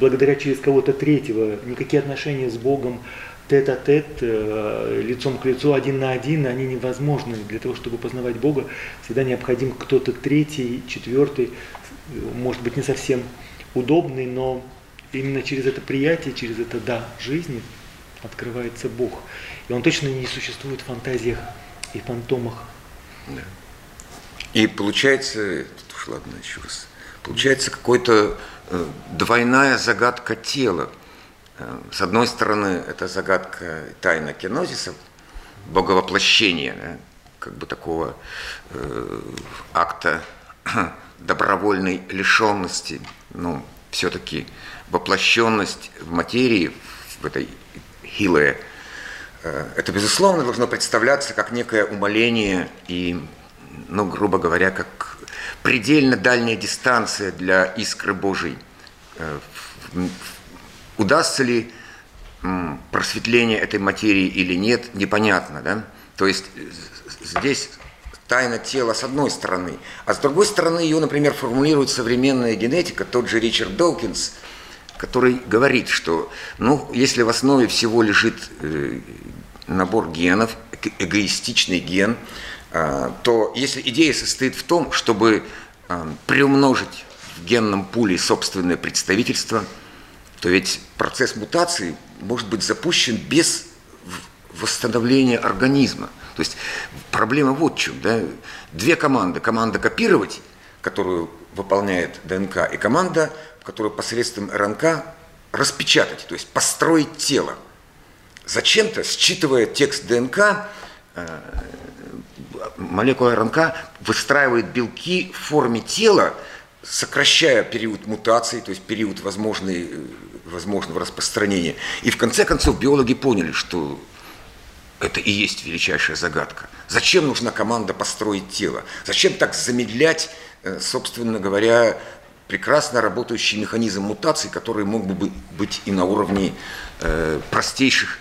благодаря через кого-то третьего. Никакие отношения с Богом, тет-а-тет, э, лицом к лицу, один на один, они невозможны. Для того, чтобы познавать Бога, всегда необходим кто-то третий, четвертый, может быть, не совсем удобный, но именно через это приятие, через это «да» жизни открывается Бог. И он точно не существует в фантазиях и фантомах. Да. И получается, уж ладно, еще раз, получается какой-то э, двойная загадка тела – Э, с одной стороны, это загадка тайна кинозиса, боговоплощения, да, как бы такого э, акта добровольной лишенности, ну, все-таки воплощенность в материи, в этой хилое, э, это, безусловно, должно представляться как некое умоление и, ну, грубо говоря, как предельно дальняя дистанция для искры Божьей э, Удастся ли просветление этой материи или нет, непонятно. Да? То есть э, здесь тайна тела с одной стороны, а с другой стороны ее, например, формулирует современная генетика, тот же Ричард Доукинс, который говорит, что ну, если в основе всего лежит э, набор генов, эгоистичный ген, э, то если идея состоит в том, чтобы э, приумножить в генном пуле собственное представительство – то ведь процесс мутации может быть запущен без восстановления организма. То есть проблема вот в чем. Да? Две команды. Команда копировать, которую выполняет ДНК, и команда, которая посредством РНК распечатать, то есть построить тело. Зачем-то, считывая текст ДНК, э, молекула РНК выстраивает белки в форме тела, сокращая период мутации, то есть период возможной, э, возможного распространения. И в конце концов биологи поняли, что это и есть величайшая загадка. Зачем нужна команда построить тело? Зачем так замедлять, э, собственно говоря, прекрасно работающий механизм мутации, который мог бы быть и на уровне э, простейших,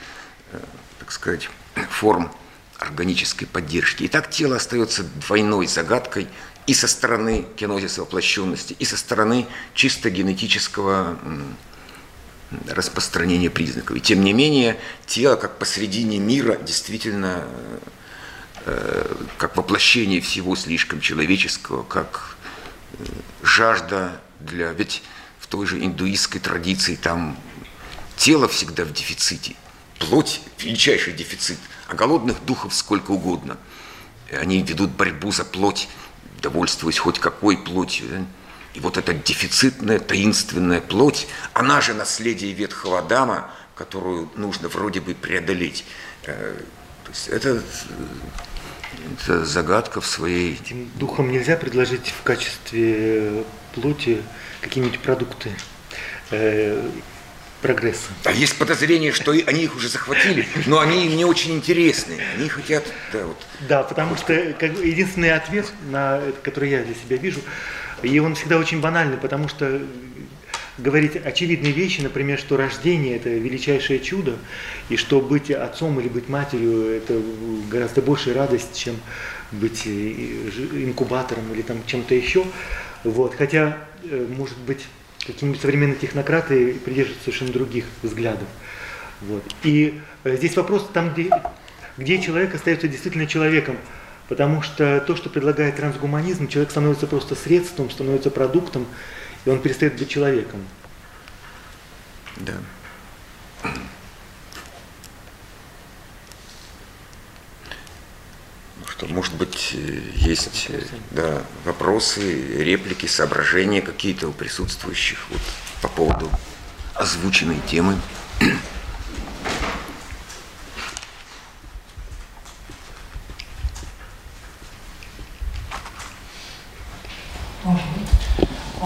э, так сказать, форм органической поддержки. И так тело остается двойной загадкой и со стороны кинозиса воплощенности, и со стороны чисто генетического распространения признаков. И тем не менее, тело как посредине мира действительно э, как воплощение всего слишком человеческого, как жажда для... Ведь в той же индуистской традиции, там тело всегда в дефиците, плоть – величайший дефицит, а голодных духов сколько угодно. Они ведут борьбу за плоть, довольствуясь хоть какой плотью. Да? И вот эта дефицитная, таинственная плоть, она же наследие Ветхого Адама, которую нужно вроде бы преодолеть. Э, то есть это, это загадка в своей... Этим духом нельзя предложить в качестве плоти какие-нибудь продукты э, прогресса. А есть подозрение, что они их уже захватили, но они им не очень интересны. Они хотят, да, вот. Да, потому что как, единственный ответ, на, который я для себя вижу, и он всегда очень банальный, потому что говорить очевидные вещи, например, что рождение – это величайшее чудо, и что быть отцом или быть матерью – это гораздо большая радость, чем быть э, инкубатором или там чем-то еще. Вот. Хотя, э, может быть, какие-нибудь современные технократы придерживаются совершенно других взглядов. Вот. И э, здесь вопрос там, где, где человек остается действительно человеком, потому что то, что предлагает трансгуманизм, человек становится просто средством, становится продуктом, и он перестает быть человеком. Да. Ну что, может быть, э, есть вопросы. Да, вопросы, реплики, соображения какие-то у присутствующих вот, по поводу озвученной темы.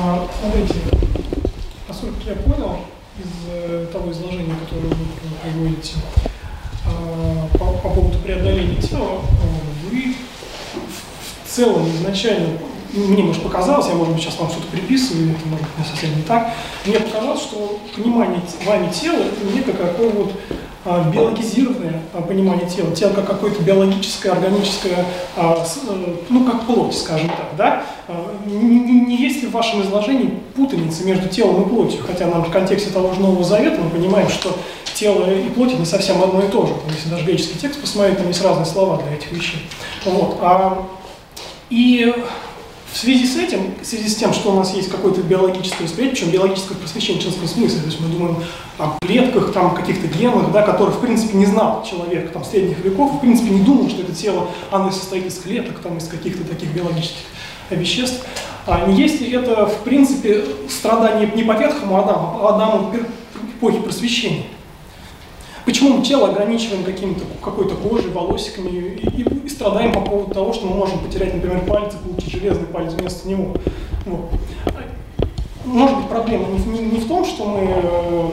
А, смотрите, насколько я понял из э, того изложения, которое вы приводите, а, по, по поводу преодоления тела, вы в целом изначально, мне, может, показалось, я, может быть, сейчас вам что-то приписываю, это, может быть, совсем не так, мне показалось, что понимание вами тела – это некое какое вот а, биологизированное а, понимание тела, тело как какое-то биологическое, органическое, а, э, ну, как плоть, скажем так, да? Не, есть ли в вашем изложении путаница между телом и плотью? Хотя нам в контексте того же Нового Завета мы понимаем, что тело и плоть не совсем одно и то же. Если даже греческий текст посмотреть, там есть разные слова для этих вещей. Вот. А, и в связи с этим, в связи с тем, что у нас есть какое-то биологическое восприятие, причем биологическое просвещение в человеческом смысле, то есть мы думаем о клетках, там, каких-то генах, да, которых, в принципе, не знал человек там, средних веков, в принципе, не думал, что это тело, оно состоит из клеток, там, из каких-то таких биологических веществ. А не есть ли это, в принципе, страдание не по ветхому Адаму, а Адаму эпохи просвещения? Почему мы тело ограничиваем каким-то, какой-то кожей, волосиками и, и, и страдаем по поводу того, что мы можем потерять, например, палец и получить железный палец вместо него? Вот. Может быть, проблема не, не, не в том, что мы, э,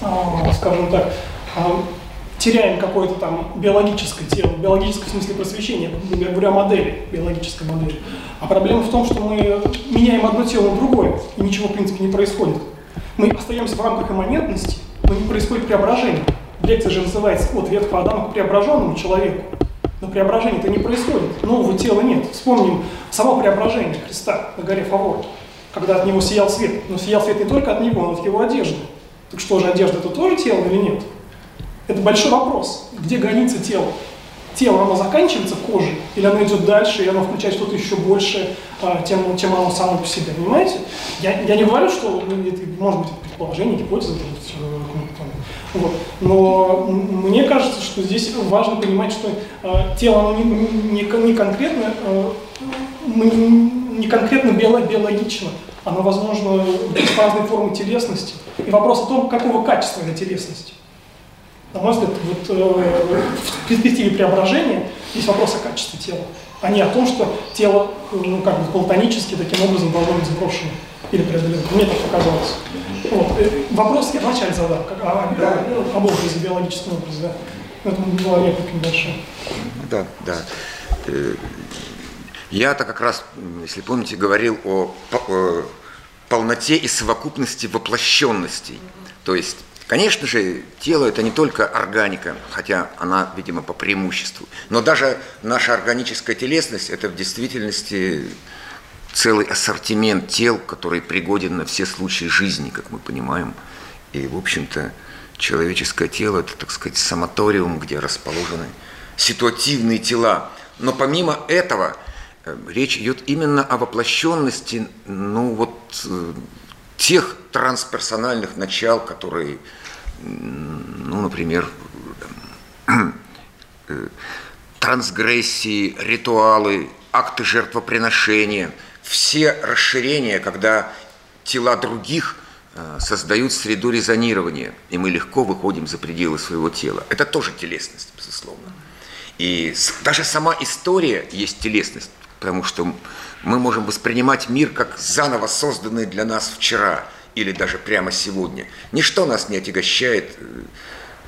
э, скажем так, э, теряем какое-то там биологическое тело, биологическое в смысле просвещения, я говорю о модели, биологической модели. А проблема в том, что мы меняем одно тело на другое, и ничего, в принципе, не происходит. Мы остаемся в рамках имманентности, но не происходит преображение. Лекция же называется «От ветхого Адама к преображенному человеку». Но преображение-то не происходит, нового тела нет. Вспомним само преображение Христа на горе Фавор, когда от него сиял свет. Но сиял свет не только от него, но от его одежды. Так что же, одежда это тоже тело или нет? Это большой вопрос. Где граница тела? Тело, оно заканчивается кожей, или оно идет дальше, и оно включает что-то еще больше, а, тем, чем оно само по себе, понимаете? Я, я не говорю, что ну, это, может быть предположение, гипотеза, вот. Но мне кажется, что здесь важно понимать, что э, тело оно не, не, не конкретно, э, не конкретно биоло, биологично, оно, возможно, без разной формы телесности. И вопрос о том, какого качества эта телесность. На мой взгляд, вот, э, в перспективе преображения есть вопрос о качестве тела, а не о том, что тело ну, как бы платонически таким образом должно быть сброшено или преодолено. Мне так показалось. Вот. Э, вопрос я вначале задал, как, о, о, об образе, биологическом образе, да. Это была реплика небольшая. Да, да. Э, я-то как раз, если помните, говорил о полноте и совокупности воплощенностей. То есть, конечно же, тело это не только органика, хотя она, видимо, по преимуществу, но даже наша органическая телесность это в действительности целый ассортимент тел, который пригоден на все случаи жизни, как мы понимаем. И, в общем-то, человеческое тело – это, так сказать, самоториум, где расположены ситуативные тела. Но помимо этого, э, речь идет именно о воплощенности, ну вот, э, тех трансперсональных начал, которые, ну, например, э, трансгрессии, ритуалы, акты жертвоприношения, все расширения, когда тела других э, создают среду резонирования, и мы легко выходим за пределы своего тела. Это тоже телесность, безусловно. И даже сама история есть телесность, потому что мы можем воспринимать мир как заново созданный для нас вчера или даже прямо сегодня. Ничто нас не отягощает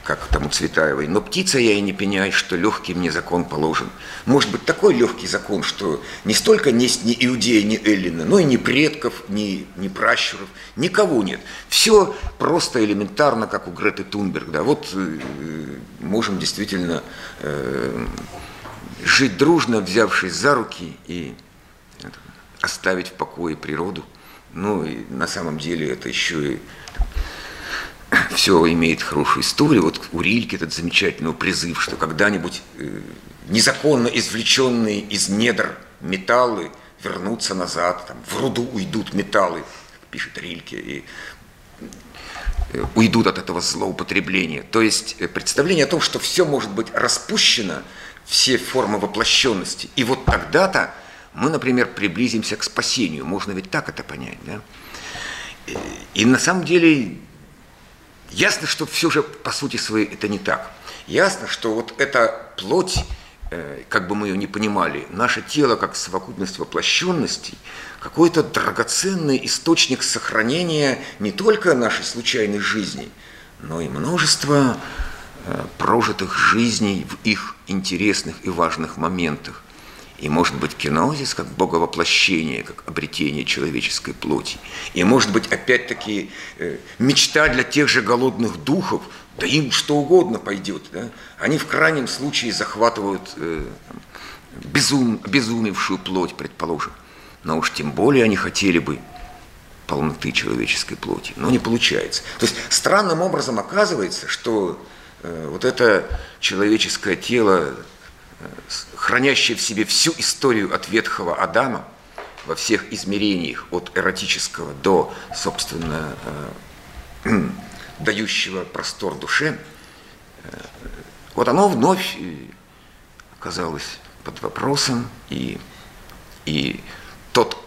как тому Цветаевой, но птица я и не пеняй, что легкий мне закон положен. Может быть, такой легкий закон, что не столько есть ни иудея, ни эллина, но и ни предков, ни, ни пращуров, никого нет. Все просто элементарно, как у Греты Тунберг. Да. Вот э, можем действительно э, жить дружно, взявшись за руки и это, оставить в покое природу. Ну и на самом деле это еще и все имеет хорошую историю. Вот у Рильки этот замечательный призыв, что когда-нибудь э, незаконно извлеченные из недр металлы вернутся назад, там, в руду уйдут металлы, пишет Рильке, и э, уйдут от этого злоупотребления. То есть э, представление о том, что все может быть распущено, все формы воплощенности, и вот тогда-то мы, например, приблизимся к спасению. Можно ведь так это понять, да? И на самом деле Ясно, что все же по сути своей это не так. Ясно, что вот эта плоть, э, как бы мы ее ни понимали, наше тело как совокупность воплощенностей, какой-то драгоценный источник сохранения не только нашей случайной жизни, но и множества э, прожитых жизней в их интересных и важных моментах. И может быть кинозис как боговоплощение, как обретение человеческой плоти. И может быть опять-таки э, мечта для тех же голодных духов, да им что угодно пойдет. Да? Они в крайнем случае захватывают э, безум, безумевшую плоть, предположим. Но уж тем более они хотели бы полноты человеческой плоти. Но не получается. То есть странным образом оказывается, что э, вот это человеческое тело хранящая в себе всю историю от ветхого Адама во всех измерениях, от эротического до, собственно, э, дающего простор душе, э, вот оно вновь э, оказалось под вопросом, и, и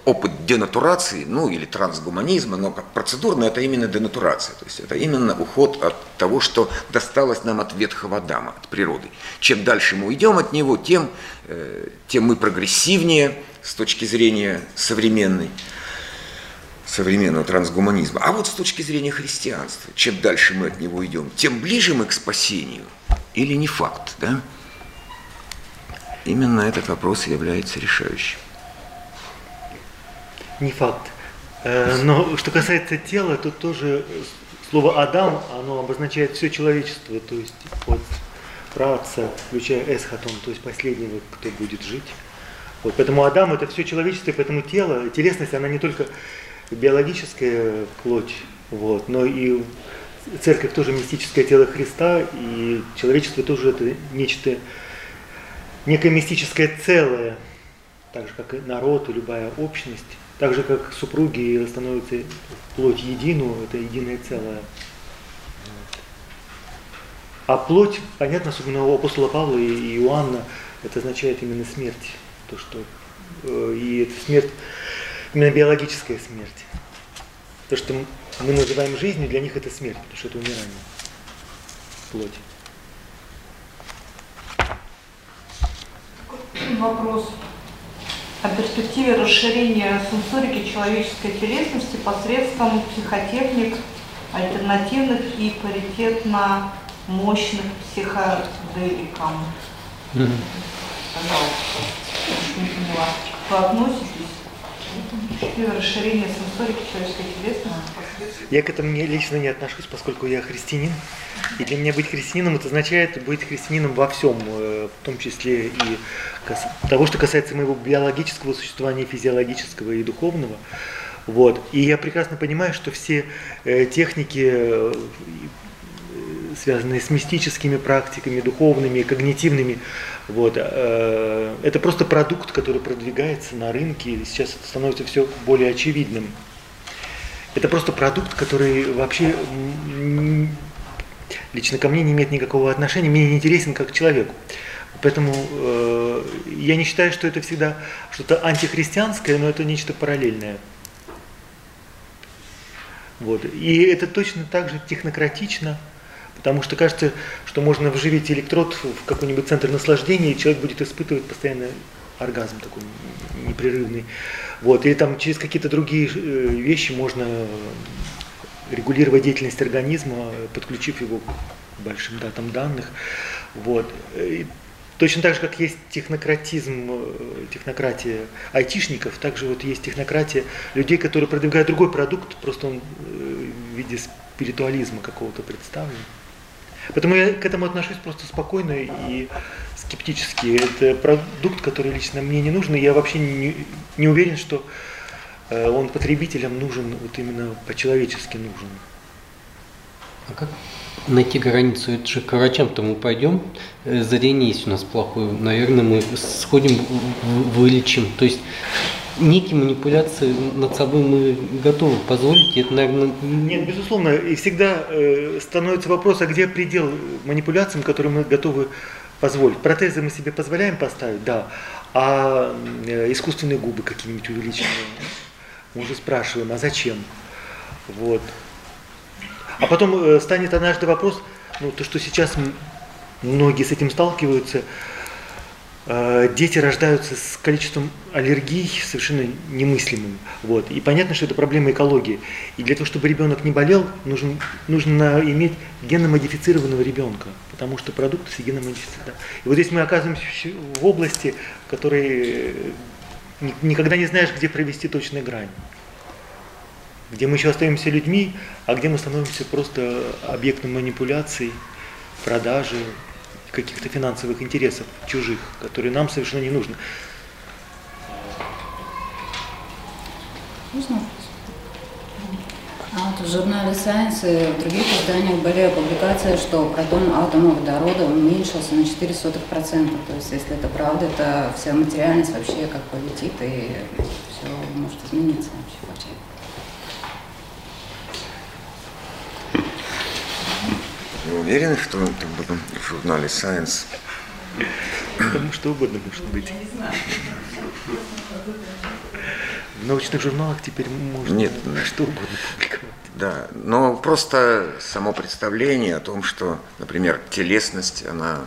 опыт денатурации, ну или трансгуманизма, но как процедурно это именно денатурация. То есть это именно уход от того, что досталось нам от ветхого Адама, от природы. Чем дальше мы уйдем от него, тем, э, тем мы прогрессивнее с точки зрения современной, современного трансгуманизма. А вот с точки зрения христианства, чем дальше мы от него идем, тем ближе мы к спасению. Или не факт, да? Именно этот вопрос является решающим. Не факт. Э, но что касается тела, то тоже слово Адам, оно обозначает все человечество, то есть от праца, включая эсхатон, то есть последнего, кто будет жить. Вот, поэтому Адам это все человечество, поэтому тело, телесность, она не только биологическая плоть, вот, но и церковь тоже мистическое тело Христа, и человечество тоже это нечто, некое мистическое целое, так же как и народ и любая общность. Так же, как супруги становятся плоть единую, это единое целое. А плоть, понятно, особенно у апостола Павла и Иоанна, это означает именно смерть. То, что, э, и это смерть, именно биологическая смерть. То, что мы называем жизнью, для них это смерть, потому что это умирание. Плоть. Вопрос о перспективе расширения сенсорики человеческой телесности посредством психотехник альтернативных и паритетно мощных психоделикам. Mm-hmm. Пожалуйста, я не поняла. Вы относитесь расширение сенсорики человеческой? Я к этому лично не отношусь, поскольку я христианин. И для меня быть христианином это означает быть христианином во всем, э, в том числе и того, что касается моего биологического существования, физиологического и духовного. Вот. И я прекрасно понимаю, что все э, техники, э, связанные с мистическими практиками, духовными, когнитивными, вот, это просто продукт, который продвигается на рынке, и сейчас это становится все более очевидным. Это просто продукт, который вообще лично ко мне не имеет никакого отношения, мне не интересен как человеку. Поэтому э, я не считаю, что это всегда что-то антихристианское, но это нечто параллельное. Вот. И это точно так же технократично, потому что кажется, что можно вживить электрод в какой-нибудь центр наслаждения, и человек будет испытывать постоянно оргазм такой непрерывный. Вот. Или там через какие-то другие э, вещи можно регулировать деятельность организма, подключив его к большим датам данных. Вот. И точно так же, как есть технократизм, э, технократия айтишников, также вот есть технократия людей, которые продвигают другой продукт, просто он э, в виде спиритуализма какого-то представлен. Поэтому я к этому отношусь просто спокойно и скептически. Это продукт, который лично мне не нужен, и я вообще не, не уверен, что э, он потребителям нужен, вот именно по-человечески нужен. А как найти границу? Это же к врачам-то мы пойдем, э, зрение есть у нас плохое, наверное, мы сходим, вылечим. То есть некие манипуляции над собой мы готовы позволить, это, наверное... Нет, безусловно, и всегда э, становится вопрос, а где предел манипуляциям, которые мы готовы позволить. Протезы мы себе позволяем поставить, да, а э, искусственные губы какие-нибудь увеличенные, мы уже спрашиваем, а зачем? Вот. А потом э, станет однажды вопрос, ну, то, что сейчас многие с этим сталкиваются, дети рождаются с количеством аллергий совершенно немыслимым. Вот. И понятно, что это проблема экологии. И для того, чтобы ребенок не болел, нужно, нужно иметь генно-модифицированного ребенка, потому что продукты с геномодифицированным. И вот здесь мы оказываемся в области, в которой э, никогда не знаешь, где провести точную грань. Где мы еще остаемся людьми, а где мы становимся просто объектом манипуляций, продажи, каких-то финансовых интересов чужих, которые нам совершенно не нужны. Можно а вот в журнале Science и в других изданиях были публикации, что протон атома водорода уменьшился на 0,04%. То есть, если это правда, то вся материальность вообще как полетит, и все может измениться вообще. Вы уверены, что это было в журнале Science? Потому что угодно может быть. В научных журналах теперь можно Нет, что угодно публиковать. Да, но просто само представление о том, что, например, телесность, она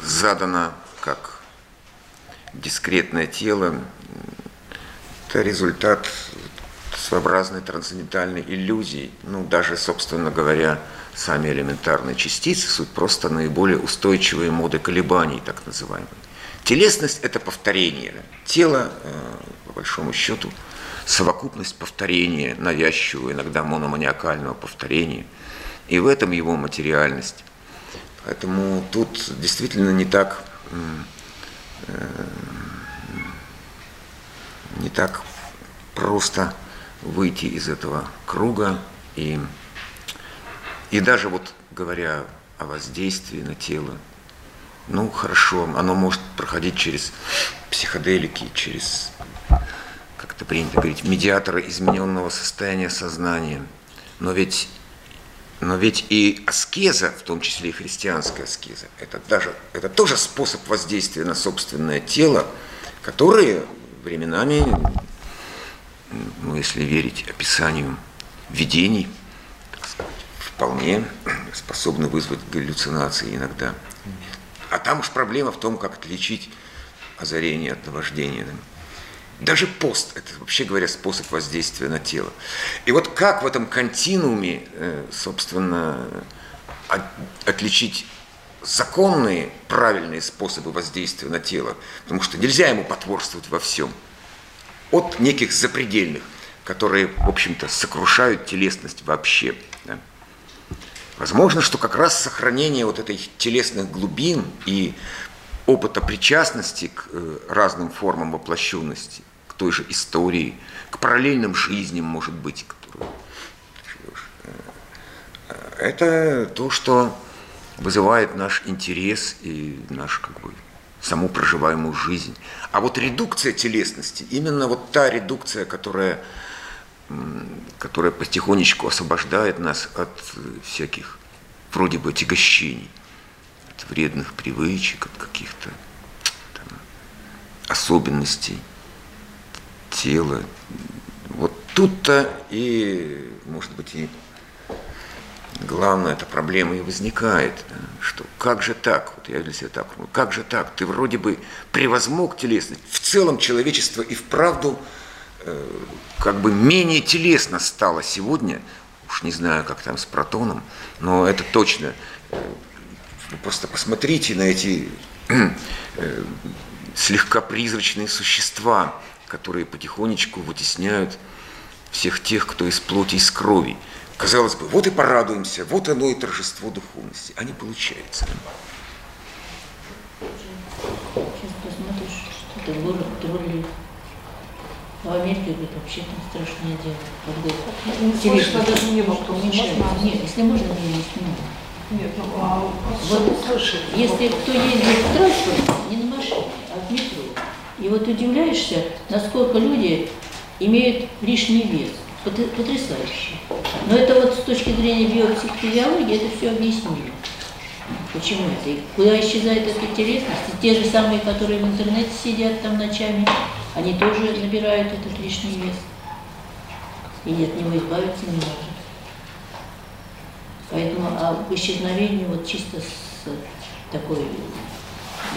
задана как дискретное тело, это результат своеобразной трансцендентальной иллюзии. Ну, даже, собственно говоря, сами элементарные частицы, суть просто наиболее устойчивые моды колебаний, так называемые. Телесность – это повторение. Тело, э, по большому счету, совокупность повторения, навязчивого, иногда мономаниакального повторения. И в этом его материальность. Поэтому тут действительно не так, э, не так просто выйти из этого круга и и даже вот говоря о воздействии на тело, ну хорошо, оно может проходить через психоделики, через, как это принято говорить, медиаторы измененного состояния сознания. Но ведь, но ведь и аскеза, в том числе и христианская аскеза, это, даже, это тоже способ воздействия на собственное тело, которые временами, ну если верить описанию видений, вполне способны вызвать галлюцинации иногда. А там уж проблема в том, как отличить озарение от наваждения. Даже пост – это, вообще говоря, способ воздействия на тело. И вот как в этом континууме, э, собственно, отличить законные, правильные способы воздействия на тело, потому что нельзя ему потворствовать во всем, от неких запредельных, которые, в общем-то, сокрушают телесность вообще. Возможно, что как раз сохранение вот этой телесных глубин и опыта причастности к э, разным формам воплощенности, к той же истории, к параллельным жизням, может быть, которые э, это то, что вызывает наш интерес и наш как бы саму проживаемую жизнь. А вот редукция телесности, именно вот та редукция, которая которая потихонечку освобождает нас от всяких вроде бы отягощений, от вредных привычек, от каких-то особенностей тела. Вот тут-то и, может быть, и главная эта проблема и возникает, что как же так, вот я для себя так, ну как же так, ты вроде бы превозмог телесность, в целом человечество и вправду как бы менее телесно стало сегодня, уж не знаю, как там с протоном, но это точно, э, просто посмотрите на эти э, слегка призрачные существа, которые потихонечку вытесняют всех тех, кто из плоти из крови. Казалось бы, вот и порадуемся, вот оно и торжество духовности, а не получается. Сейчас посмотришь, что город троллей. В Америке, говорит, вообще там страшное дело. Когда Не слышно даже не было, что можно? Нет, если можно, мне не снимаю. Нет, ну а Вот вот слышит. Если кто ездит в транспорте, не на машине, а в метро, и вот удивляешься, насколько люди имеют лишний вес. Потр- Потрясающе. Но это вот с точки зрения биопсихофизиологии это все объяснили. Почему это? И куда исчезает эта телесность? И те же самые, которые в интернете сидят там ночами, они тоже набирают этот лишний вес. И от него избавиться не может. Поэтому об исчезновении вот чисто с такой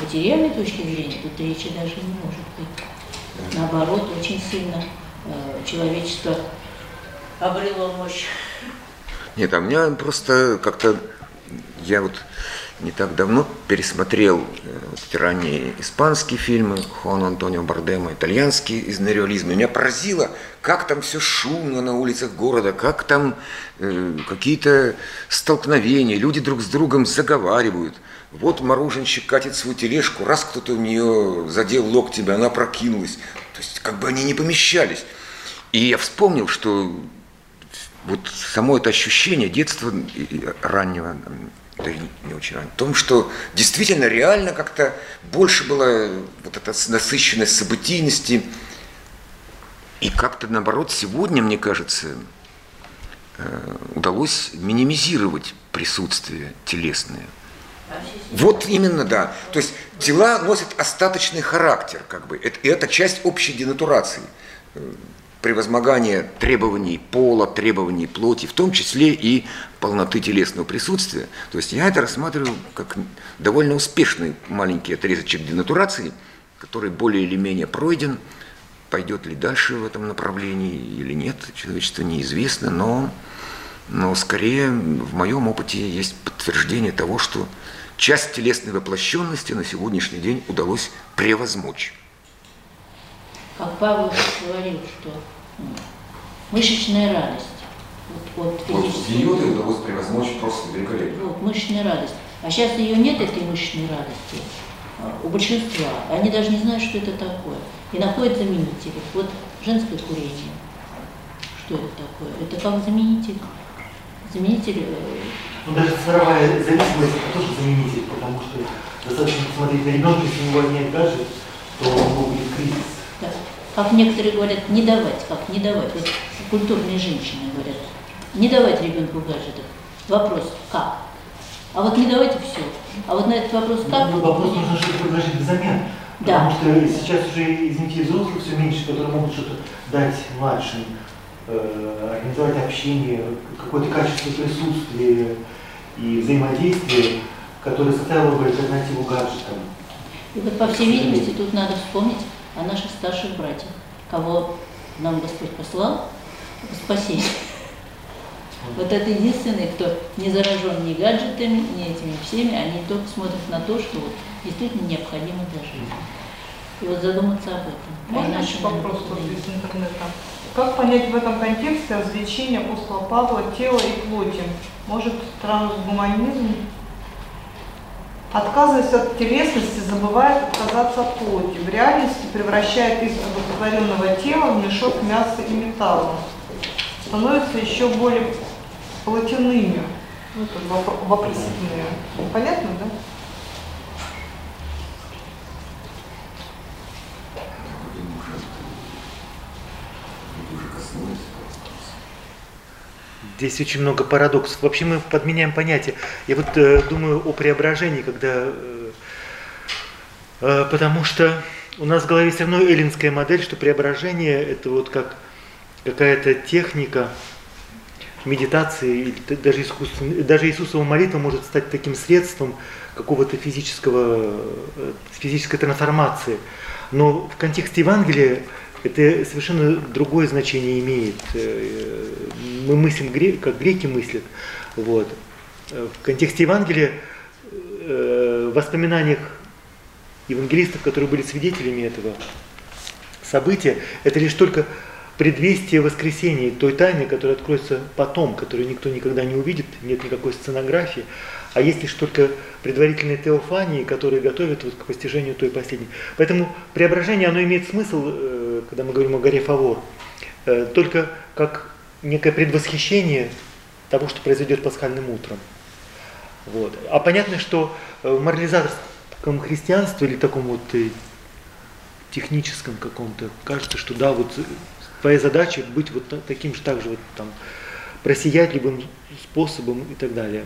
материальной точки зрения тут речи даже не может быть. Наоборот, очень сильно э, человечество обрело мощь. Нет, а у меня просто как-то, я вот не так давно пересмотрел э, вот эти ранние испанские фильмы Хуана Антонио Бардема, итальянские из неореализма. Меня поразило, как там все шумно на улицах города, как там э, какие-то столкновения, люди друг с другом заговаривают. Вот мороженщик катит свою тележку, раз кто-то у нее задел локтем, она прокинулась. То есть как бы они не помещались. И я вспомнил, что вот само это ощущение детства раннего, да не очень раннего, в том, что действительно реально как-то больше была вот эта насыщенность событийности, и как-то наоборот сегодня, мне кажется, э, удалось минимизировать присутствие телесное. Вот именно, да. То есть тела носят остаточный характер, как бы. Это, и это часть общей денатурации. Превозмогание требований пола, требований плоти, в том числе и полноты телесного присутствия. То есть я это рассматриваю как довольно успешный маленький отрезочек денатурации, который более или менее пройден. Пойдет ли дальше в этом направлении или нет, человечество неизвестно, но, но скорее в моем опыте есть подтверждение того, что часть телесной воплощенности на сегодняшний день удалось превозмочь. Как Павел говорил, что мышечная радость. Вот, от физической- удалось превозмочь просто великолепно. Вот, мышечная радость. А сейчас ее нет, этой мышечной радости, а, у большинства. Они даже не знают, что это такое. И находят заменители. Вот женское курение. Что это такое? Это как заменитель. Заменитель э, Ну, даже цифровая зависимость это тоже заменитель, потому что достаточно посмотреть на ребенка, если у него отнять гаджет, то у него будет кризис. Как некоторые говорят, не давать, как не давать. Вот культурные женщины говорят, не давать ребенку гаджетов. Вопрос, как? А вот не давайте все. А вот на этот вопрос как? Ну, вопрос нужно что-то предложить взамен. Да. Потому что сейчас уже, извините, взрослых все меньше, которые могут что-то дать младшим, э, организовать общение, какое-то качество присутствия и взаимодействия, которое составило бы альтернативу гаджетам. И вот, по всей видимости, тут надо вспомнить о наших старших братьях, кого нам Господь послал в спасение. Вот это единственные, кто не заражен ни гаджетами, ни этими всеми, они только смотрят на то, что вот действительно необходимо для жизни. И вот задуматься об этом. А Можно еще вопрос из интернета? Как понять в этом контексте развлечение апостола Павла тела и плоти? Может, трансгуманизм, отказываясь от телесности, забывает отказаться от плоти. В реальности превращает из одухотворенного тела в мешок мяса и металла. Становятся еще более плотяными. Ну, тут вопро- вопросительные. Понятно, да? Уже коснулись. Здесь очень много парадоксов. Вообще мы подменяем понятие. Я вот э, думаю о преображении, когда... Э, э, потому что у нас в голове все равно эллинская модель, что преображение это вот как какая-то техника медитации, даже, искусство, даже Иисусова молитва может стать таким средством какого-то физического, э, физической трансформации. Но в контексте Евангелия это совершенно другое значение имеет. Э, мы мыслим, как греки мыслят. Вот. В контексте Евангелия, э, в воспоминаниях евангелистов, которые были свидетелями этого события, это лишь только предвестие воскресения, той тайны, которая откроется потом, которую никто никогда не увидит, нет никакой сценографии, а есть лишь только предварительные теофании, которые готовят вот к постижению той последней. Поэтому преображение, оно имеет смысл, э, когда мы говорим о горе Фавор, э, только как некое предвосхищение того, что произойдет пасхальным утром. Вот. А понятно, что в морализаторском христианстве или таком вот э, техническом каком-то кажется, что да, вот твоя задача быть вот таким же, так же вот там просиять любым способом и так далее.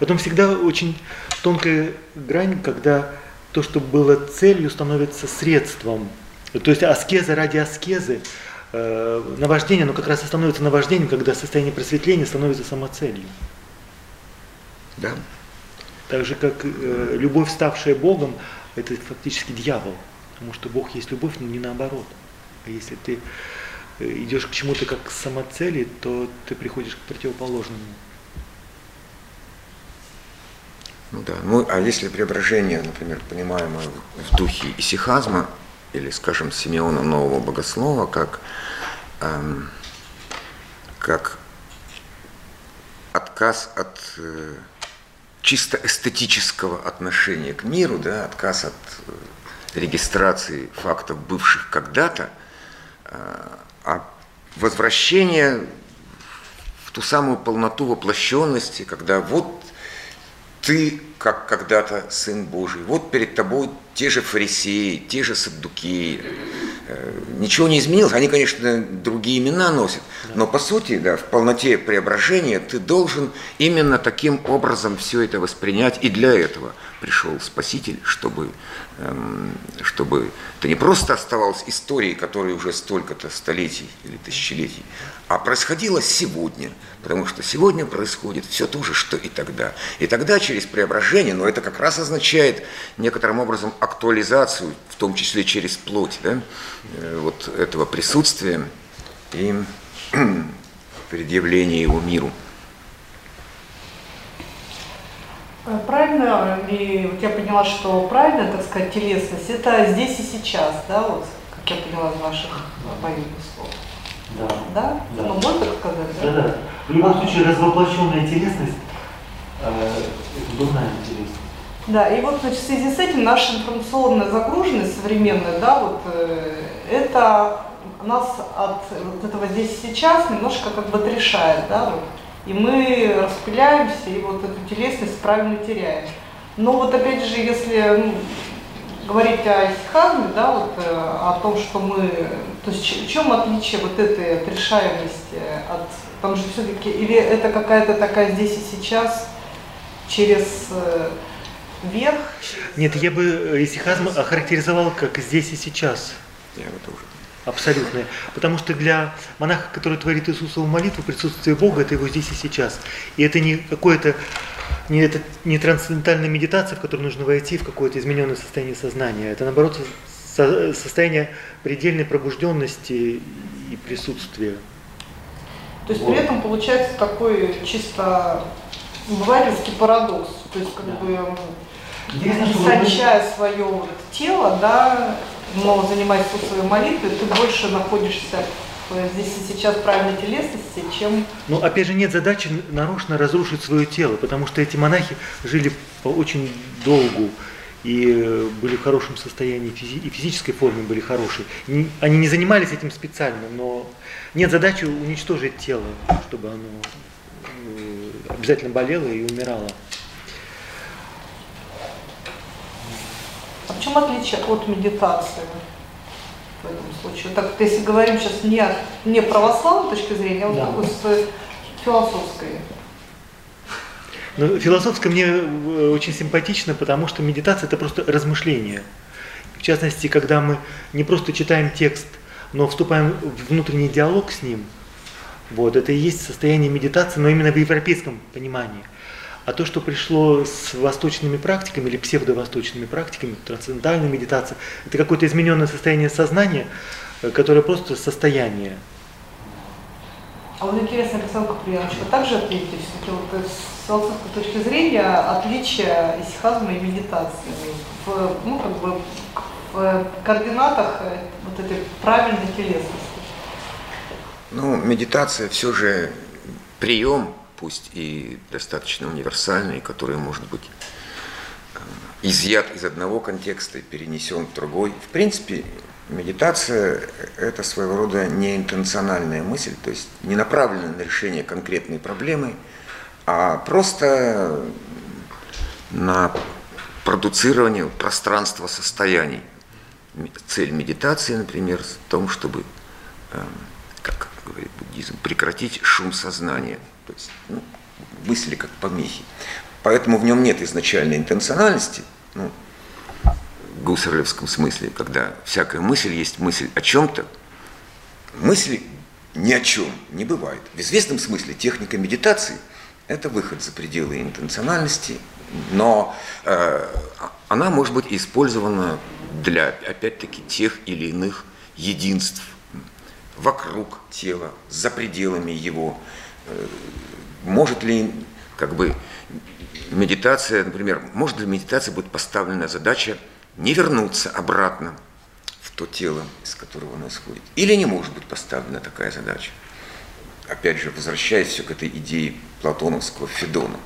Потом всегда очень тонкая грань, когда то, что было целью, становится средством. То есть аскеза ради аскезы, э, наваждение, оно как раз и становится наваждением, когда состояние просветления становится самоцелью. Да. Так же, как э, любовь, ставшая Богом, это фактически дьявол. Потому что Бог есть любовь, но не наоборот. А если ты э, идешь к чему-то как к самоцели, то ты приходишь к противоположному. Ну да, ну а если преображение, например, понимаемое в духе исихазма, или, скажем, Симеона Нового Богослова, как, эм, как отказ от э, чисто эстетического отношения к миру, да, отказ от э, регистрации фактов, бывших когда-то, э, а возвращение в ту самую полноту воплощенности, когда вот ты, как когда-то Сын Божий, вот перед тобой те же фарисеи, те же саддукеи, э, ничего не изменилось. Они, конечно, другие имена носят, но по сути, да, в полноте преображения ты должен именно таким образом все это воспринять. И для этого пришел Спаситель, чтобы, эм, чтобы это не просто оставалось историей, которая уже столько-то столетий или тысячелетий, а происходило сегодня. Потому что сегодня происходит все то же, что и тогда. И тогда через преображение, но это как раз означает некоторым образом актуализацию, в том числе через плоть, да, э, вот этого присутствия и предъявления его миру. Э, правильно ли, вот я поняла, что правильно, так сказать, телесность, это здесь и сейчас, да, вот, как я поняла из ваших моих слов. Да. Да? да. Ну, можно так сказать, да? Да, да. В любом случае, развоплощенная телесность э, это дурная телесность. Да, и вот значит, в связи с этим наша информационная загруженность современная, да, вот э, это нас от вот этого здесь сейчас немножко как бы отрешает, да, вот, и мы распыляемся, и вот эту телесность правильно теряем. Но вот опять же, если ну, говорить о исихазме, да, вот, э, о том, что мы, то есть в чем отличие вот этой отрешаемости от, там же все-таки, или это какая-то такая здесь и сейчас через э, верх? Нет, я бы исихазм охарактеризовал как здесь и сейчас. Я бы тоже. Абсолютно. Потому что для монаха, который творит Иисусову молитву, присутствие Бога – это его здесь и сейчас. И это не какое-то не, это не трансцендентальная медитация, в которую нужно войти в какое-то измененное состояние сознания. Это, наоборот, со, состояние предельной пробужденности и присутствия. То есть вот. при этом получается такой чисто обывательский парадокс. То есть как да. бы истончая свое вот тело, да, но занимаясь своей молитвой, ты больше находишься здесь и сейчас правильной телесности, чем... Ну, опять же, нет задачи нарочно разрушить свое тело, потому что эти монахи жили по очень долгу и были в хорошем состоянии, и физической форме были хорошие. Они не занимались этим специально, но нет задачи уничтожить тело, чтобы оно э, обязательно болело и умирало. А в чем отличие от медитации? в этом случае? Так, если говорим сейчас не, не православной точки зрения, а вот Да. такой с философской. Но философское мне э, очень симпатично, потому что медитация это просто размышление. В частности, когда мы не просто читаем текст, но вступаем в внутренний диалог с ним, вот, это и есть состояние медитации, но именно в европейском понимании. А то, что пришло с восточными практиками или псевдовосточными практиками, трансцендентальная медитация, это какое-то измененное состояние сознания, э, которое просто состояние. А вот интересно, Александр Куприянович, вы также ответите, все-таки вот э, с философской точки зрения отличия исихазма и медитации в, ну, как бы, в координатах э, вот этой правильной телесности? Ну, медитация все же прием, пусть и достаточно универсальный, который может быть э, изъят из одного контекста и перенесен в другой. В принципе, медитация – это своего рода неинтенциональная мысль, то есть не направленная на решение конкретной проблемы, а просто на продуцирование пространства состояний. Цель медитации, например, в том, чтобы, э, как говорит буддизм, прекратить шум сознания, то есть ну, мысли как помехи. Поэтому в нем нет изначальной интенциональности, ну, в гуссерлевском смысле, когда всякая мысль есть мысль о чем-то, мысли ни о чем не бывает. В известном смысле техника медитации – это выход за пределы интенциональности, но э, она может быть использована для, опять-таки, тех или иных единств вокруг тела, за пределами его. Э, Может ли, как бы, медитация, например, может ли медитация будет поставлена задача не вернуться обратно в то тело, из которого она исходит? Или не может быть поставлена такая задача? Опять же, возвращаясь все к этой идее платоновского Федона.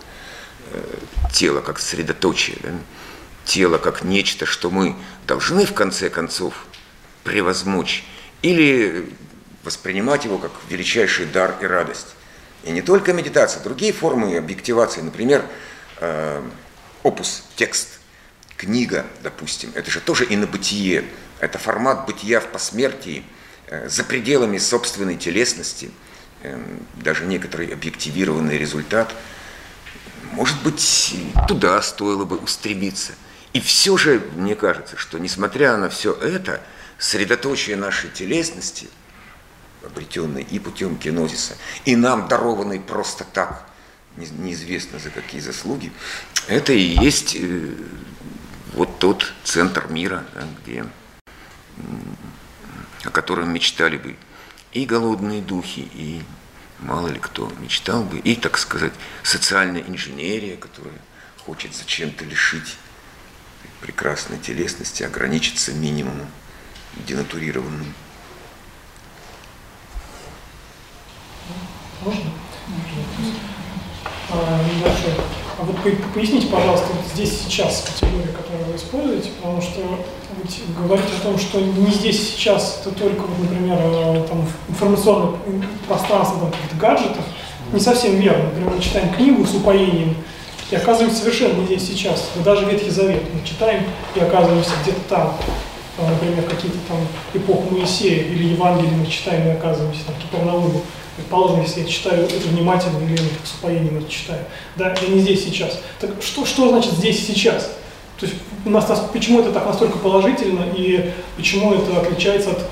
Э, Тело как средоточие, да? тело как нечто, что мы должны в конце концов превозмочь, или воспринимать его как величайший дар и радость. И не только медитация, другие формы объективации, например, э, опус, текст, книга, допустим, это же тоже инобытие, это формат бытия в посмертии, э, за пределами собственной телесности, э, даже некоторый объективированный результат. Может быть, туда стоило бы устремиться. И все же, мне кажется, что несмотря на все это, средоточие нашей телесности, обретенной и путем кинозиса, и нам дарованной просто так, не- неизвестно за какие заслуги, это и есть э, вот тот центр мира, где, о котором мечтали бы и голодные духи, и мало ли кто мечтал бы, и, так сказать, социальная инженерия, которая хочет зачем-то лишить прекрасной телесности, ограничиться минимумом денатурированным. Можно? А. А вот по- поясните, пожалуйста, здесь сейчас категория, которую вы используете, потому что вы говорите о том, что не здесь сейчас, это только, например, э, там, информационное пространство там, каких-то гаджетов, не совсем верно. Например, мы читаем книгу с упоением и оказываемся совершенно не здесь сейчас. Мы даже Ветхий Завет мы читаем и оказываемся где-то там. Например, какие-то там эпох Моисея или Евангелие мы читаем и оказываемся там Кипернауму. Предположим, если я читаю это внимательно или с упоением это читаю. Да, я не здесь сейчас. Так что, что значит здесь и сейчас? То есть у нас, нас- почему это так настолько положительно и почему это отличается от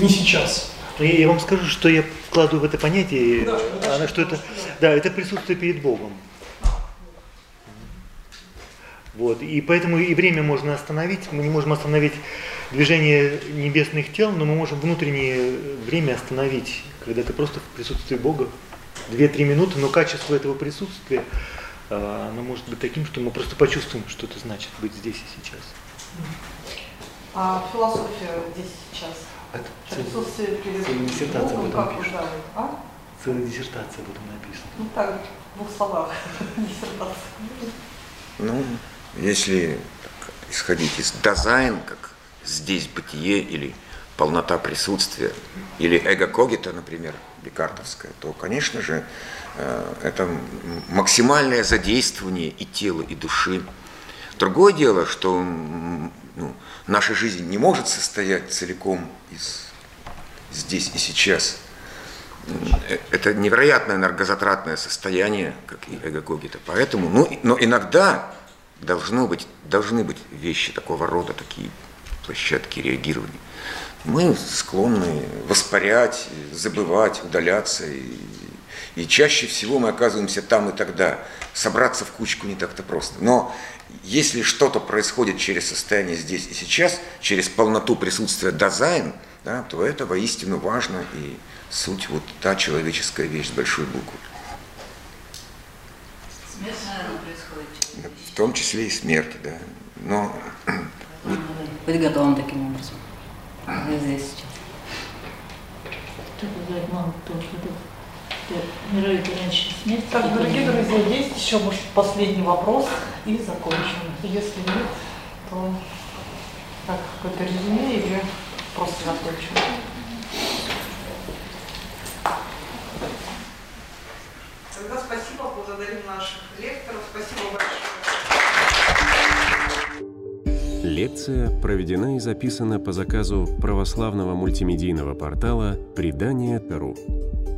не сейчас? Ну, Я, я вам скажу, что я вкладываю в это понятие, Да, это она, что это, да, это присутствие перед Богом. Вот, и поэтому и время можно остановить, мы не можем остановить движение небесных тел, но мы можем внутреннее время остановить, когда ты просто в присутствии Бога. Две-три минуты, но качество этого присутствия, а, оно может быть таким, что мы просто почувствуем, что это значит быть здесь и сейчас. А философия здесь сейчас? Это Присутствие перед целая диссертация Богом, об этом как? А? целая диссертация об этом написана. Ну так, в двух словах. Диссертация. Ну, если исходить из дизайн, как здесь бытие или полнота присутствия, или эго когита, например, декартовская, то, конечно же, э, это максимальное задействование и тела, и души. Другое дело, что ну, наша жизнь не может состоять целиком из здесь и сейчас. Это невероятное энергозатратное состояние, как и эгогогита. Поэтому, ну, но иногда должно быть, должны быть вещи такого рода, такие площадки реагирования. Мы склонны воспарять, забывать, удаляться. И, и чаще всего мы оказываемся там и тогда. Собраться в кучку не так-то просто. Но если что-то происходит через состояние здесь и сейчас, через полноту присутствия дизайн, да, то это воистину важно и суть вот та человеческая вещь с большой буквы. Происходит. В том числе и смерть, да. Но... Быть готовым таким образом. Здесь сейчас. Так, говорит, мама, тоже умирают раньше смерти. Так, дорогие друзья, есть еще, может, последний вопрос и закончим. Если нет, то так, какое-то резюме или просто закончим. Тогда спасибо, благодарим наших лекторов. Спасибо большое. Лекция проведена и записана по заказу православного мультимедийного портала «Предание.ру».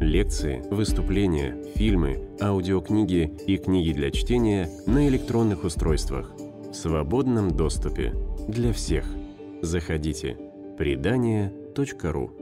Лекции, выступления, фильмы, аудиокниги и книги для чтения на электронных устройствах в свободном доступе для всех. Заходите. Предание.ру